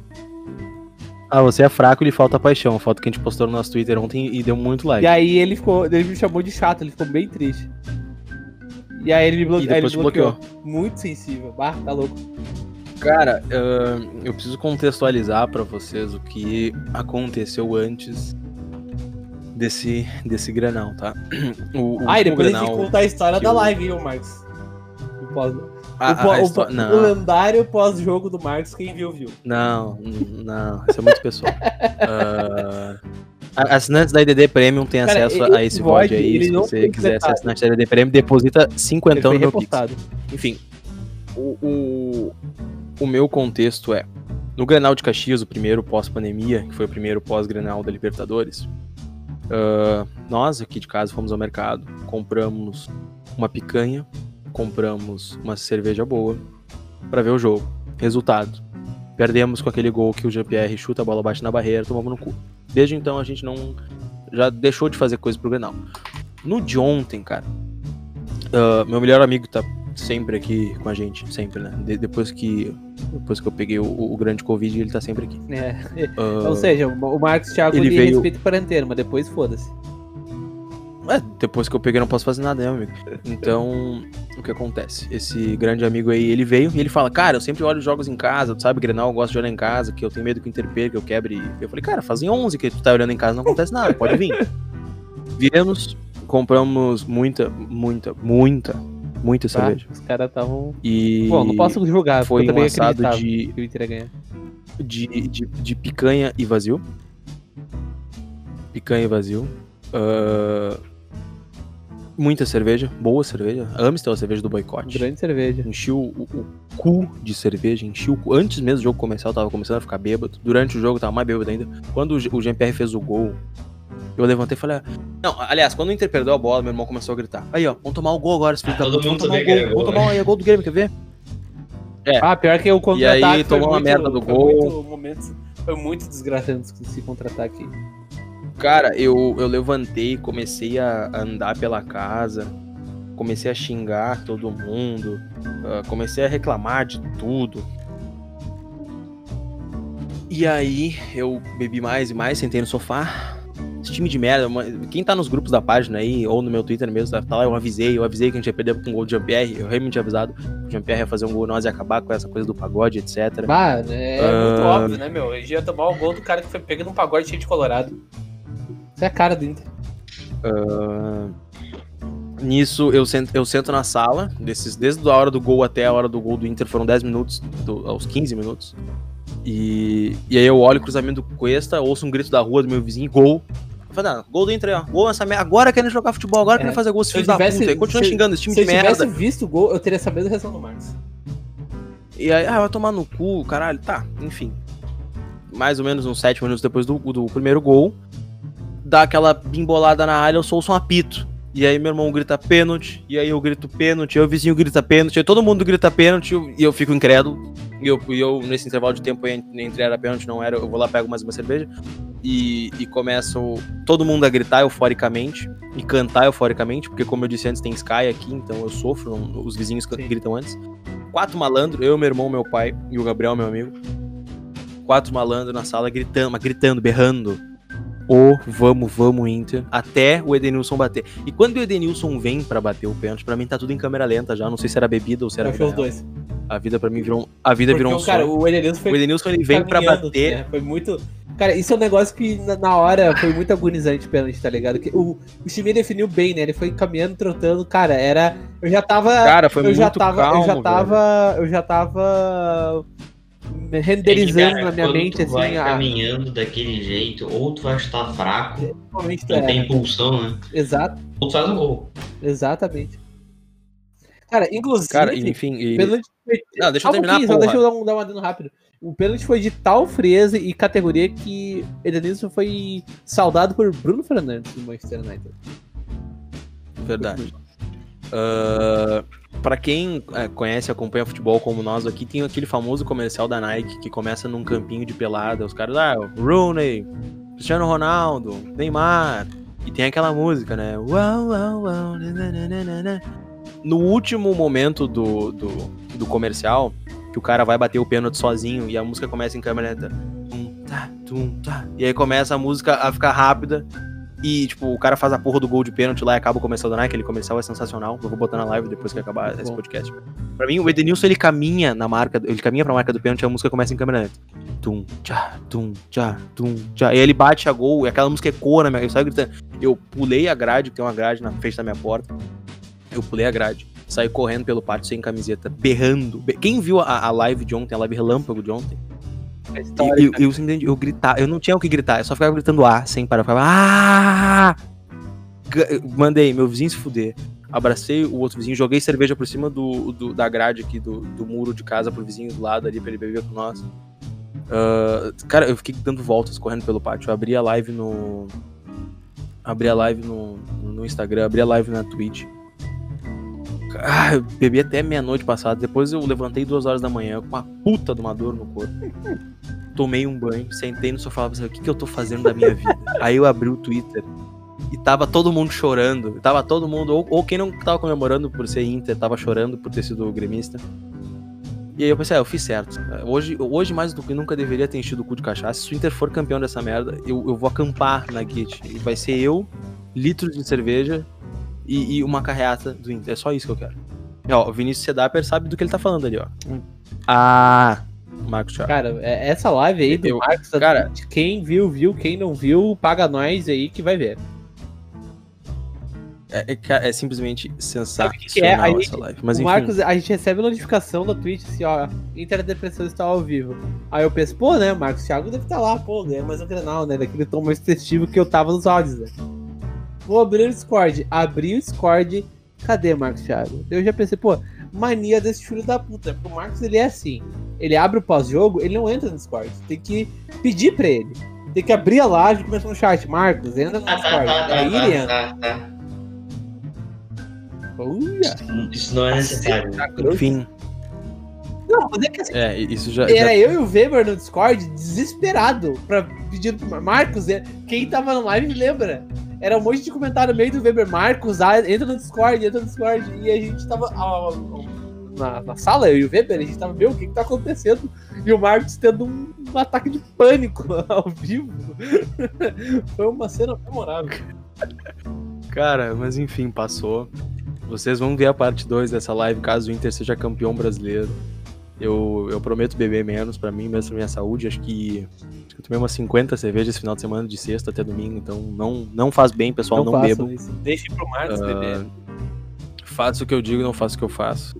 Ah, você é fraco e lhe falta paixão. Foto que a gente postou no nosso Twitter ontem e deu muito like. E aí ele ficou, ele me chamou de chato, ele ficou bem triste. E aí ele me blo- E aí depois ele te bloqueou. Muito sensível. Bah, tá louco. Cara, ahn, eu preciso contextualizar pra vocês o que aconteceu antes desse, desse granal, tá? O, o Ah, e depois a gente contar a história da live, viu, Marcos? O, pós- a- o a o histó- o lendário pós-jogo do Marcos, quem viu, viu. não, não, isso é muito pessoal. A- assinantes da IDD Premium têm Cara, acesso a esse VOD, aí. Se você quiser ser assinante da IDD Premium, deposita 50 Ele foi no meu Pix. Enfim, o, o, o meu contexto é: no Grenal de Caxias, o primeiro pós-pandemia, que foi o primeiro pós-Grenal da Libertadores, ah, nós aqui de casa fomos ao mercado, compramos uma picanha, compramos uma cerveja boa pra ver o jogo. Resultado: perdemos com aquele gol que o Jean-Pierre chuta, a bola bate na barreira, tomamos no cu. Desde então a gente não. Já deixou de fazer coisa pro Grenal. No de ontem, cara, ah, meu melhor amigo tá sempre aqui com a gente, sempre, né? De- depois que depois que eu peguei o, o grande Covid, ele tá sempre aqui. É. Ah, Ou seja, o Marcos Thiago ele ele, veio- respeita o quarentena, mas depois foda-se. é, depois que eu peguei, não posso fazer nada, né, amigo? Então, o que acontece? Esse grande amigo aí, ele veio e ele fala: Cara, eu sempre olho jogos em casa, tu sabe, Grenal, eu gosto de olhar em casa, que eu tenho medo que o Inter perca, que eu quebre. Eu falei: Cara, fazem 11 que tu tá olhando em casa, não acontece nada, pode vir. Viemos, compramos muita, muita, muita, muita Tá? cerveja. Os caras estavam. E. Bom, não posso julgar, foi um assado de, de, de, de picanha e vazio. Picanha e vazio. Ah, muita cerveja, boa cerveja. Amstel, a cerveja do boicote. Grande cerveja. Enchi o, o- cu de cerveja, enchi o cu. Antes mesmo do jogo começar, eu tava começando a ficar bêbado. Durante o jogo, eu tava mais bêbado ainda. Quando o o GPR fez o gol, eu levantei e falei. ah, Não, aliás, quando o Inter perdeu a bola, meu irmão começou a gritar. Aí, ó, vamos tomar o gol agora, filho Ah, da todo puta. Vamos mundo tomar o gol. era Vamos gol, tomar o é gol do Grêmio, quer ver? É. Ah, pior que o contra-ataque aí, foi tomou uma muito- merda do foi gol. Muito, momentos, foi muito desgraçante esse contra-ataque. Cara, eu, eu levantei, comecei a andar pela casa, comecei a xingar todo mundo, ah, comecei a reclamar de tudo. E aí eu bebi mais e mais, sentei no sofá. Esse time de merda, uma- quem tá nos grupos da página aí, ou no meu Twitter mesmo, tá lá, eu avisei, eu avisei que a gente ia perder com o gol do Jean-Pierre, eu realmente tinha avisado que o Jean-Pierre ia fazer um gol, nós ia acabar com essa coisa do pagode, etc. Bah, né, é muito Ah. óbvio, né, meu? Ele ia tomar o gol do cara que foi pego num pagode cheio de colorado. Isso é a cara do Inter. Ah, nisso, eu sento, eu sento na sala, desses, desde a hora do gol até a hora do gol do Inter, foram 10 minutos, do- aos 15 minutos. E, e aí eu olho o cruzamento do Cuesta, ouço um grito da rua do meu vizinho, gol. Eu falei, não, gol do Inter, ó. Gol essa merda. Agora querendo jogar futebol, agora É, querendo fazer gol, se filho da tivesse- puta. Aí continua se- xingando esse time Se eu de tivesse merda. visto o gol, eu teria essa mesma reação do Marcos. E aí, ah, vai tomar no cu, caralho. Tá, enfim. Mais ou menos uns 7 minutos depois do, do primeiro gol, dá aquela bimbolada na área, eu sou um apito. E aí meu irmão grita pênalti, e aí eu grito pênalti, aí o vizinho grita pênalti, aí todo mundo grita pênalti, e eu fico incrédulo. E eu, e eu nesse intervalo de tempo en- entre era pênalti, não era, eu vou lá, pego mais uma cerveja. E, e começo todo mundo a gritar euforicamente e cantar euforicamente, porque como eu disse antes, tem Sky aqui, então eu sofro, não- os vizinhos Sim. gritam antes. Quatro malandros, eu, meu irmão, meu pai e o Gabriel, meu amigo. Quatro malandros na sala gritando, mas gritando, berrando. Ô, vamos, vamos, Inter. Até o Edenilson bater. E quando o Edenilson vem pra bater o pênalti, pra mim tá tudo em câmera lenta já. Não sei se era bebida ou se era Eu achei os dois. A vida pra mim virou um, a vida Porque, virou um cara, sonho. o Edenilson foi O Edenilson ele vem pra caminhando, bater. né? Foi muito. Cara, isso é um negócio que na, na hora foi muito agonizante o pênalti, tá ligado? Que o, o time definiu bem, né? Ele foi caminhando, trotando. Cara, era. Eu já tava. Cara, foi eu muito já tava. calmo, eu já velho. tava. Eu já tava. Me renderizando Cara, na minha mente, tu vai assim. A, caminhando daquele jeito, ou tu vai estar fraco, não é, tem impulsão, né? exato, Ou tu faz um gol. exatamente. Cara, inclusive, Cara, enfim. E... pênalti foi... Não, deixa Só eu um terminar, porra. deixa eu dar um, dar um adendo rápido. O pênalti foi de tal frieza e categoria que Edenilson foi saudado por Bruno Fernandes do Manchester United. Verdade. Ah, pra quem é, conhece acompanha futebol como nós aqui, tem aquele famoso comercial da Nike que começa num campinho de pelada. Os caras, ah, Rooney, Cristiano Ronaldo, Neymar. E tem aquela música, né? Uau, uau, uau, nananana. No último momento do, do, do comercial, que o cara vai bater o pênalti sozinho e a música começa em câmera lenta. Tá, tá. E aí começa a música a ficar rápida. E, tipo, o cara faz a porra do gol de pênalti lá e acaba o comercial da Nike. Aquele comercial é sensacional. Eu vou botar na live depois que acabar esse Bom. podcast. Pra mim, o Edenilson, ele caminha na marca, ele caminha pra marca do pênalti e a música começa em câmera lenta. Tum, tchá, tum, tchá, tum, tchá. E aí ele bate a gol e aquela música ecoa na minha... Eu saio gritando. Eu pulei a grade, tem uma grade na frente da minha porta. Eu pulei a grade. Saí correndo pelo pátio sem camiseta, berrando. Be- Quem viu a, a live de ontem, a live relâmpago de ontem, A eu, história, eu, eu, eu gritava, eu não tinha o que gritar, eu só ficava gritando ah, sem parar. Eu ficava ah! Mandei meu vizinho se fuder. Abracei o outro vizinho, joguei cerveja por cima do, do- da grade aqui do, do muro de casa pro vizinho do lado ali pra ele beber com nós. Ah, cara, eu fiquei dando voltas correndo pelo pátio. Eu abri a live no. Abri a live no, no Instagram, abri a live na Twitch. Ah, eu bebi até meia-noite passada. Depois eu levantei duas horas da manhã com uma puta de uma dor no corpo. Tomei um banho, sentei no sofá e pensei, o que, que eu tô fazendo da minha vida? Aí eu abri o Twitter e tava todo mundo chorando. Tava todo mundo, ou, ou quem não tava comemorando por ser Inter, tava chorando por ter sido gremista. E aí eu pensei, ah, eu fiz certo. Hoje, hoje mais do que nunca deveria ter enchido o cu de cachaça. Se o Inter for campeão dessa merda, eu, eu vou acampar na Git. E vai ser eu, litros de cerveja e, e uma carreata do Inter. É só isso que eu quero. Ó, o Vinícius Sedaper sabe do que ele tá falando ali, ó. Ah, Marcos Thiago. Cara, é- essa live aí do Marcos, cara- quem viu, viu. Quem não viu, paga nós aí que vai ver. É, é, é simplesmente sensacional que é? A gente- essa live. Mas enfim, Marcos, a gente recebe notificação da Twitch assim, ó, Interdepressão está ao vivo. Aí eu penso, pô, né, Marcos Thiago deve estar lá, pô, ganha mais um granal, né, daquele tom mais festivo que eu tava nos áudios, né. Vou abrir o Discord. Abri o Discord, cadê Marcos Thiago? Eu já pensei, pô, mania desse filho da puta, porque o Marcos, ele é assim, ele abre o pós-jogo, ele não entra no Discord, tem que pedir pra ele. Tem que abrir a live e começar no chat, Marcos, entra no tá, Discord. tá, tá, Daí ele entra. tá, tá, tá. Uia, Isso não é necessário. tá grosso. enfim, Não, mas é que assim, é, isso já. Era já- eu e o Weber no Discord, desesperado, pra pedir pro Mar- Marcos, é, quem tava na live lembra. Era um monte de comentário meio do Weber, Marcos, ah, entra no Discord, entra no Discord. E a gente tava na, na sala, eu e o Weber, a gente tava, meu, o que que tá acontecendo? E o Marcos tendo um, um ataque de pânico ao vivo. Foi uma cena memorável. Cara, mas enfim, passou. Vocês vão ver a parte 2 dessa live caso o Inter seja campeão brasileiro. Eu, eu prometo beber menos pra mim, mesmo pra minha saúde. Acho que, eu tomei umas 50 cervejas esse final de semana, de sexta até domingo. Então não, não faz bem, pessoal. Não, façam bebam. isso. Deixe pro Marcos Ah, beber. Faço o que eu digo, não faço o que eu faço.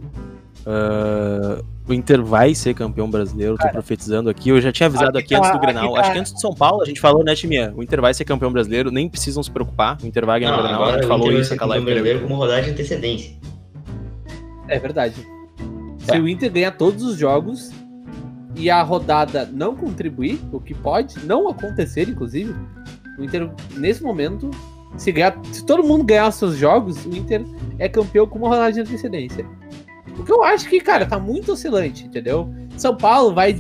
Ah, o Inter vai ser campeão brasileiro, tô profetizando aqui. Eu já tinha avisado aqui aqui, antes tá- do Grenal. tá- Acho que antes do São Paulo a gente falou, né, Timia? O Inter vai ser campeão brasileiro, nem precisam se preocupar. O Inter vai ganhar Não, o Grenal. A gente falou isso naquela live. brasileiro com uma rodada de antecedência. É verdade. Se É. o Inter ganhar todos os jogos e a rodada não contribuir, o que pode não acontecer, inclusive, o Inter, nesse momento, se, ganhar, se todo mundo ganhar os seus jogos, o Inter é campeão com uma rodada de antecedência. O que eu acho que, cara, tá muito oscilante, entendeu? São Paulo vai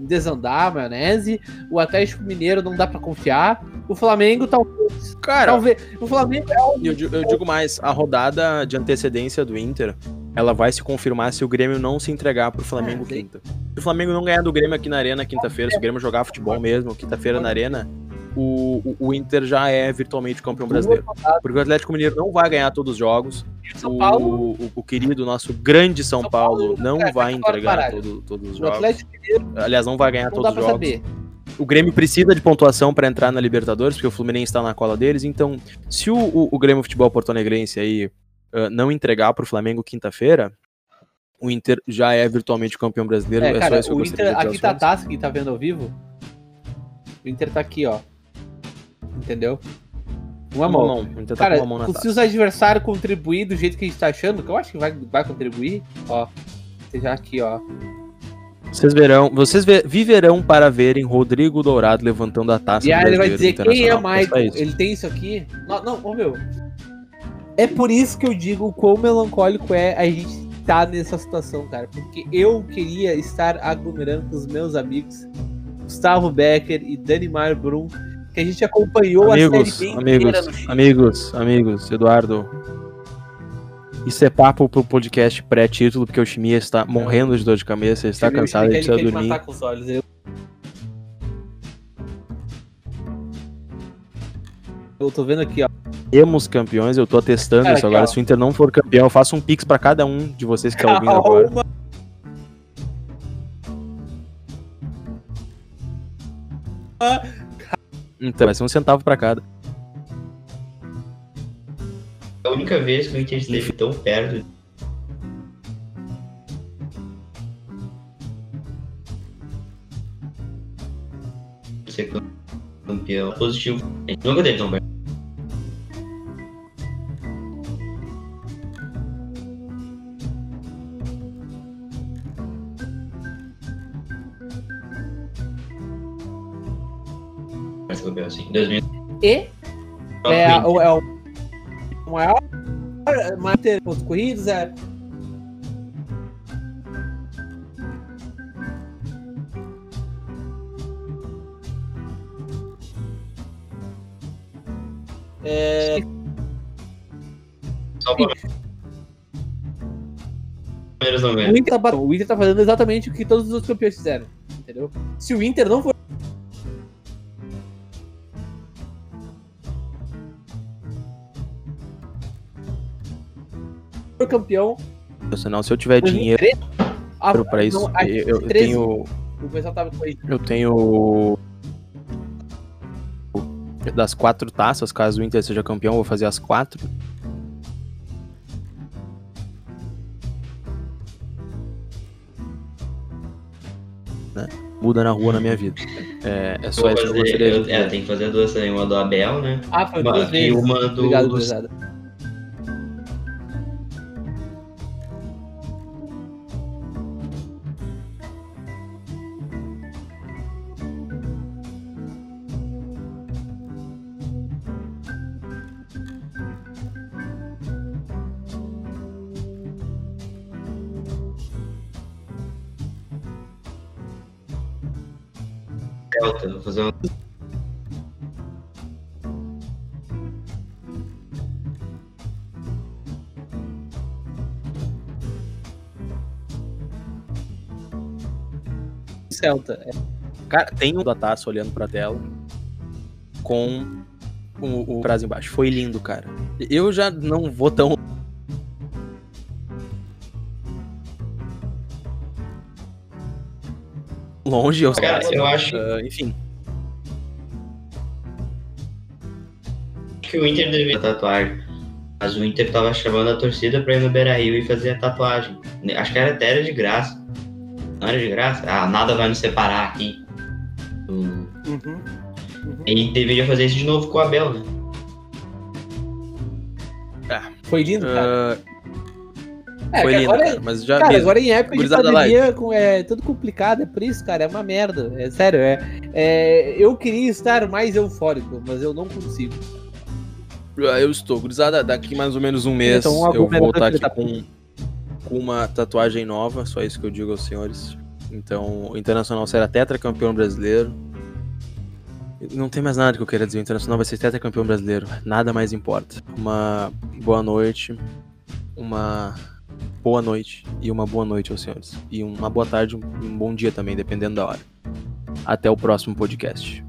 desandar a maionese, o Atlético Mineiro não dá pra confiar, o Flamengo talvez. Cara, talvez o Flamengo é o. eu, digo- eu digo mais, a rodada de antecedência do Inter, ela vai se confirmar se o Grêmio não se entregar pro Flamengo sim. quinta. Se o Flamengo não ganhar do Grêmio aqui na Arena quinta-feira, se o Grêmio jogar futebol mesmo, quinta-feira na Arena, o, o, o Inter já é virtualmente campeão brasileiro. Porque o Atlético Mineiro não vai ganhar todos os jogos. O, o, o querido, nosso grande São, São Paulo, Paulo, não cara, vai do entregar todo- todos os o jogos. Atlético Mineiro Aliás, não vai ganhar não todos os jogos. saber. O Grêmio precisa de pontuação para entrar na Libertadores, porque o Fluminense está na cola deles. Então, se o, o, o Grêmio Futebol Porto Alegrense aí ah, não entregar pro Flamengo quinta-feira, o Inter já é virtualmente campeão brasileiro. É, É, só cara, isso que eu o Inter, aqui tá a taça que tá vendo ao vivo. O Inter tá aqui, ó. Entendeu? Uma Uma mão. mão. Vamos tentar Cara, com uma mão na se os adversários contribuir do jeito que a gente tá achando, que eu acho que vai, vai contribuir, ó. Seja aqui, ó. Vocês verão, vocês ve- viverão para verem Rodrigo Dourado levantando a taça E aí ele vai dizer quem é. É só isso. Ele tem isso aqui. Não, não, ô meu. É por isso que eu digo o quão melancólico é a gente tá nessa situação, cara. Porque eu queria estar aglomerando com os meus amigos Gustavo Becker e Danimar Brum, que a gente acompanhou Amigos, a série B inteira amigos, amigos, amigos, Eduardo. Isso é papo pro podcast pré-título, porque o Chimia está morrendo de dor de cabeça, ele está Ele cansado, ele precisa me dormir. matar com os olhos. Eu... eu tô vendo aqui, ó. Temos campeões, eu tô atestando Cara, isso agora. ó. Se o Inter não for campeão, eu faço um pix pra cada um de vocês que estão ouvindo agora. Então, vai ser um centavo pra cada. A única vez que o Inter esteve tão perto ser campeão positivo. A gente nunca teve tão perto. 2000. E é, a- o- é o maior maior ter pontos corridos, é. É, Só para o, Inter tá, o Inter tá fazendo exatamente o que todos os outros campeões fizeram. Entendeu? Se o Inter não for. For campeão, Senão, se eu tiver dinheiro 2013, ah, pra isso, não, eu, eu 13, tenho. Eu tenho. Das quatro taças, caso o Inter seja campeão, eu vou fazer as quatro. Né? Muda na rua na minha vida. É, é só isso que eu fazer, gostaria de é, tem que fazer duas também, uma do Abel, né? Ah, foi Uma- duas e vezes. uma do. Obrigado, do- Celta, vou fazer. Celta. É. Cara, tem um da taça olhando pra tela com o, o embaixo. Foi lindo, cara. Eu já não vou tão. Longe, eu Cara, eu acho Ah, enfim, que o Inter deveria tatuagem. Mas o Inter tava chamando a torcida pra ir no Beira Rio e fazer a tatuagem. Acho que era até era de graça. Não era de graça? Ah, nada vai nos separar aqui. Hum, Uhum. E deveria fazer isso de novo com o Abel, né? Foi lindo, cara. ah, É, foi lindo, agora, cara, mas já cara, mesmo. agora em época de Gurizada pandemia com- é tudo complicado, é por isso, cara, é uma merda. É sério, é, é, eu queria estar mais eufórico, mas eu não consigo. Ah, Eu estou, gurizada, daqui mais ou menos um mês Então, eu vou estar aqui tá- com, com uma tatuagem nova, só isso que eu digo aos senhores. Então, o Internacional será tetracampeão brasileiro. Não tem mais nada que eu queira dizer, o Internacional vai ser tetracampeão brasileiro, nada mais importa. Uma boa noite, uma boa noite e uma boa noite aos senhores. E uma boa tarde, um bom dia também, dependendo da hora. Até o próximo podcast.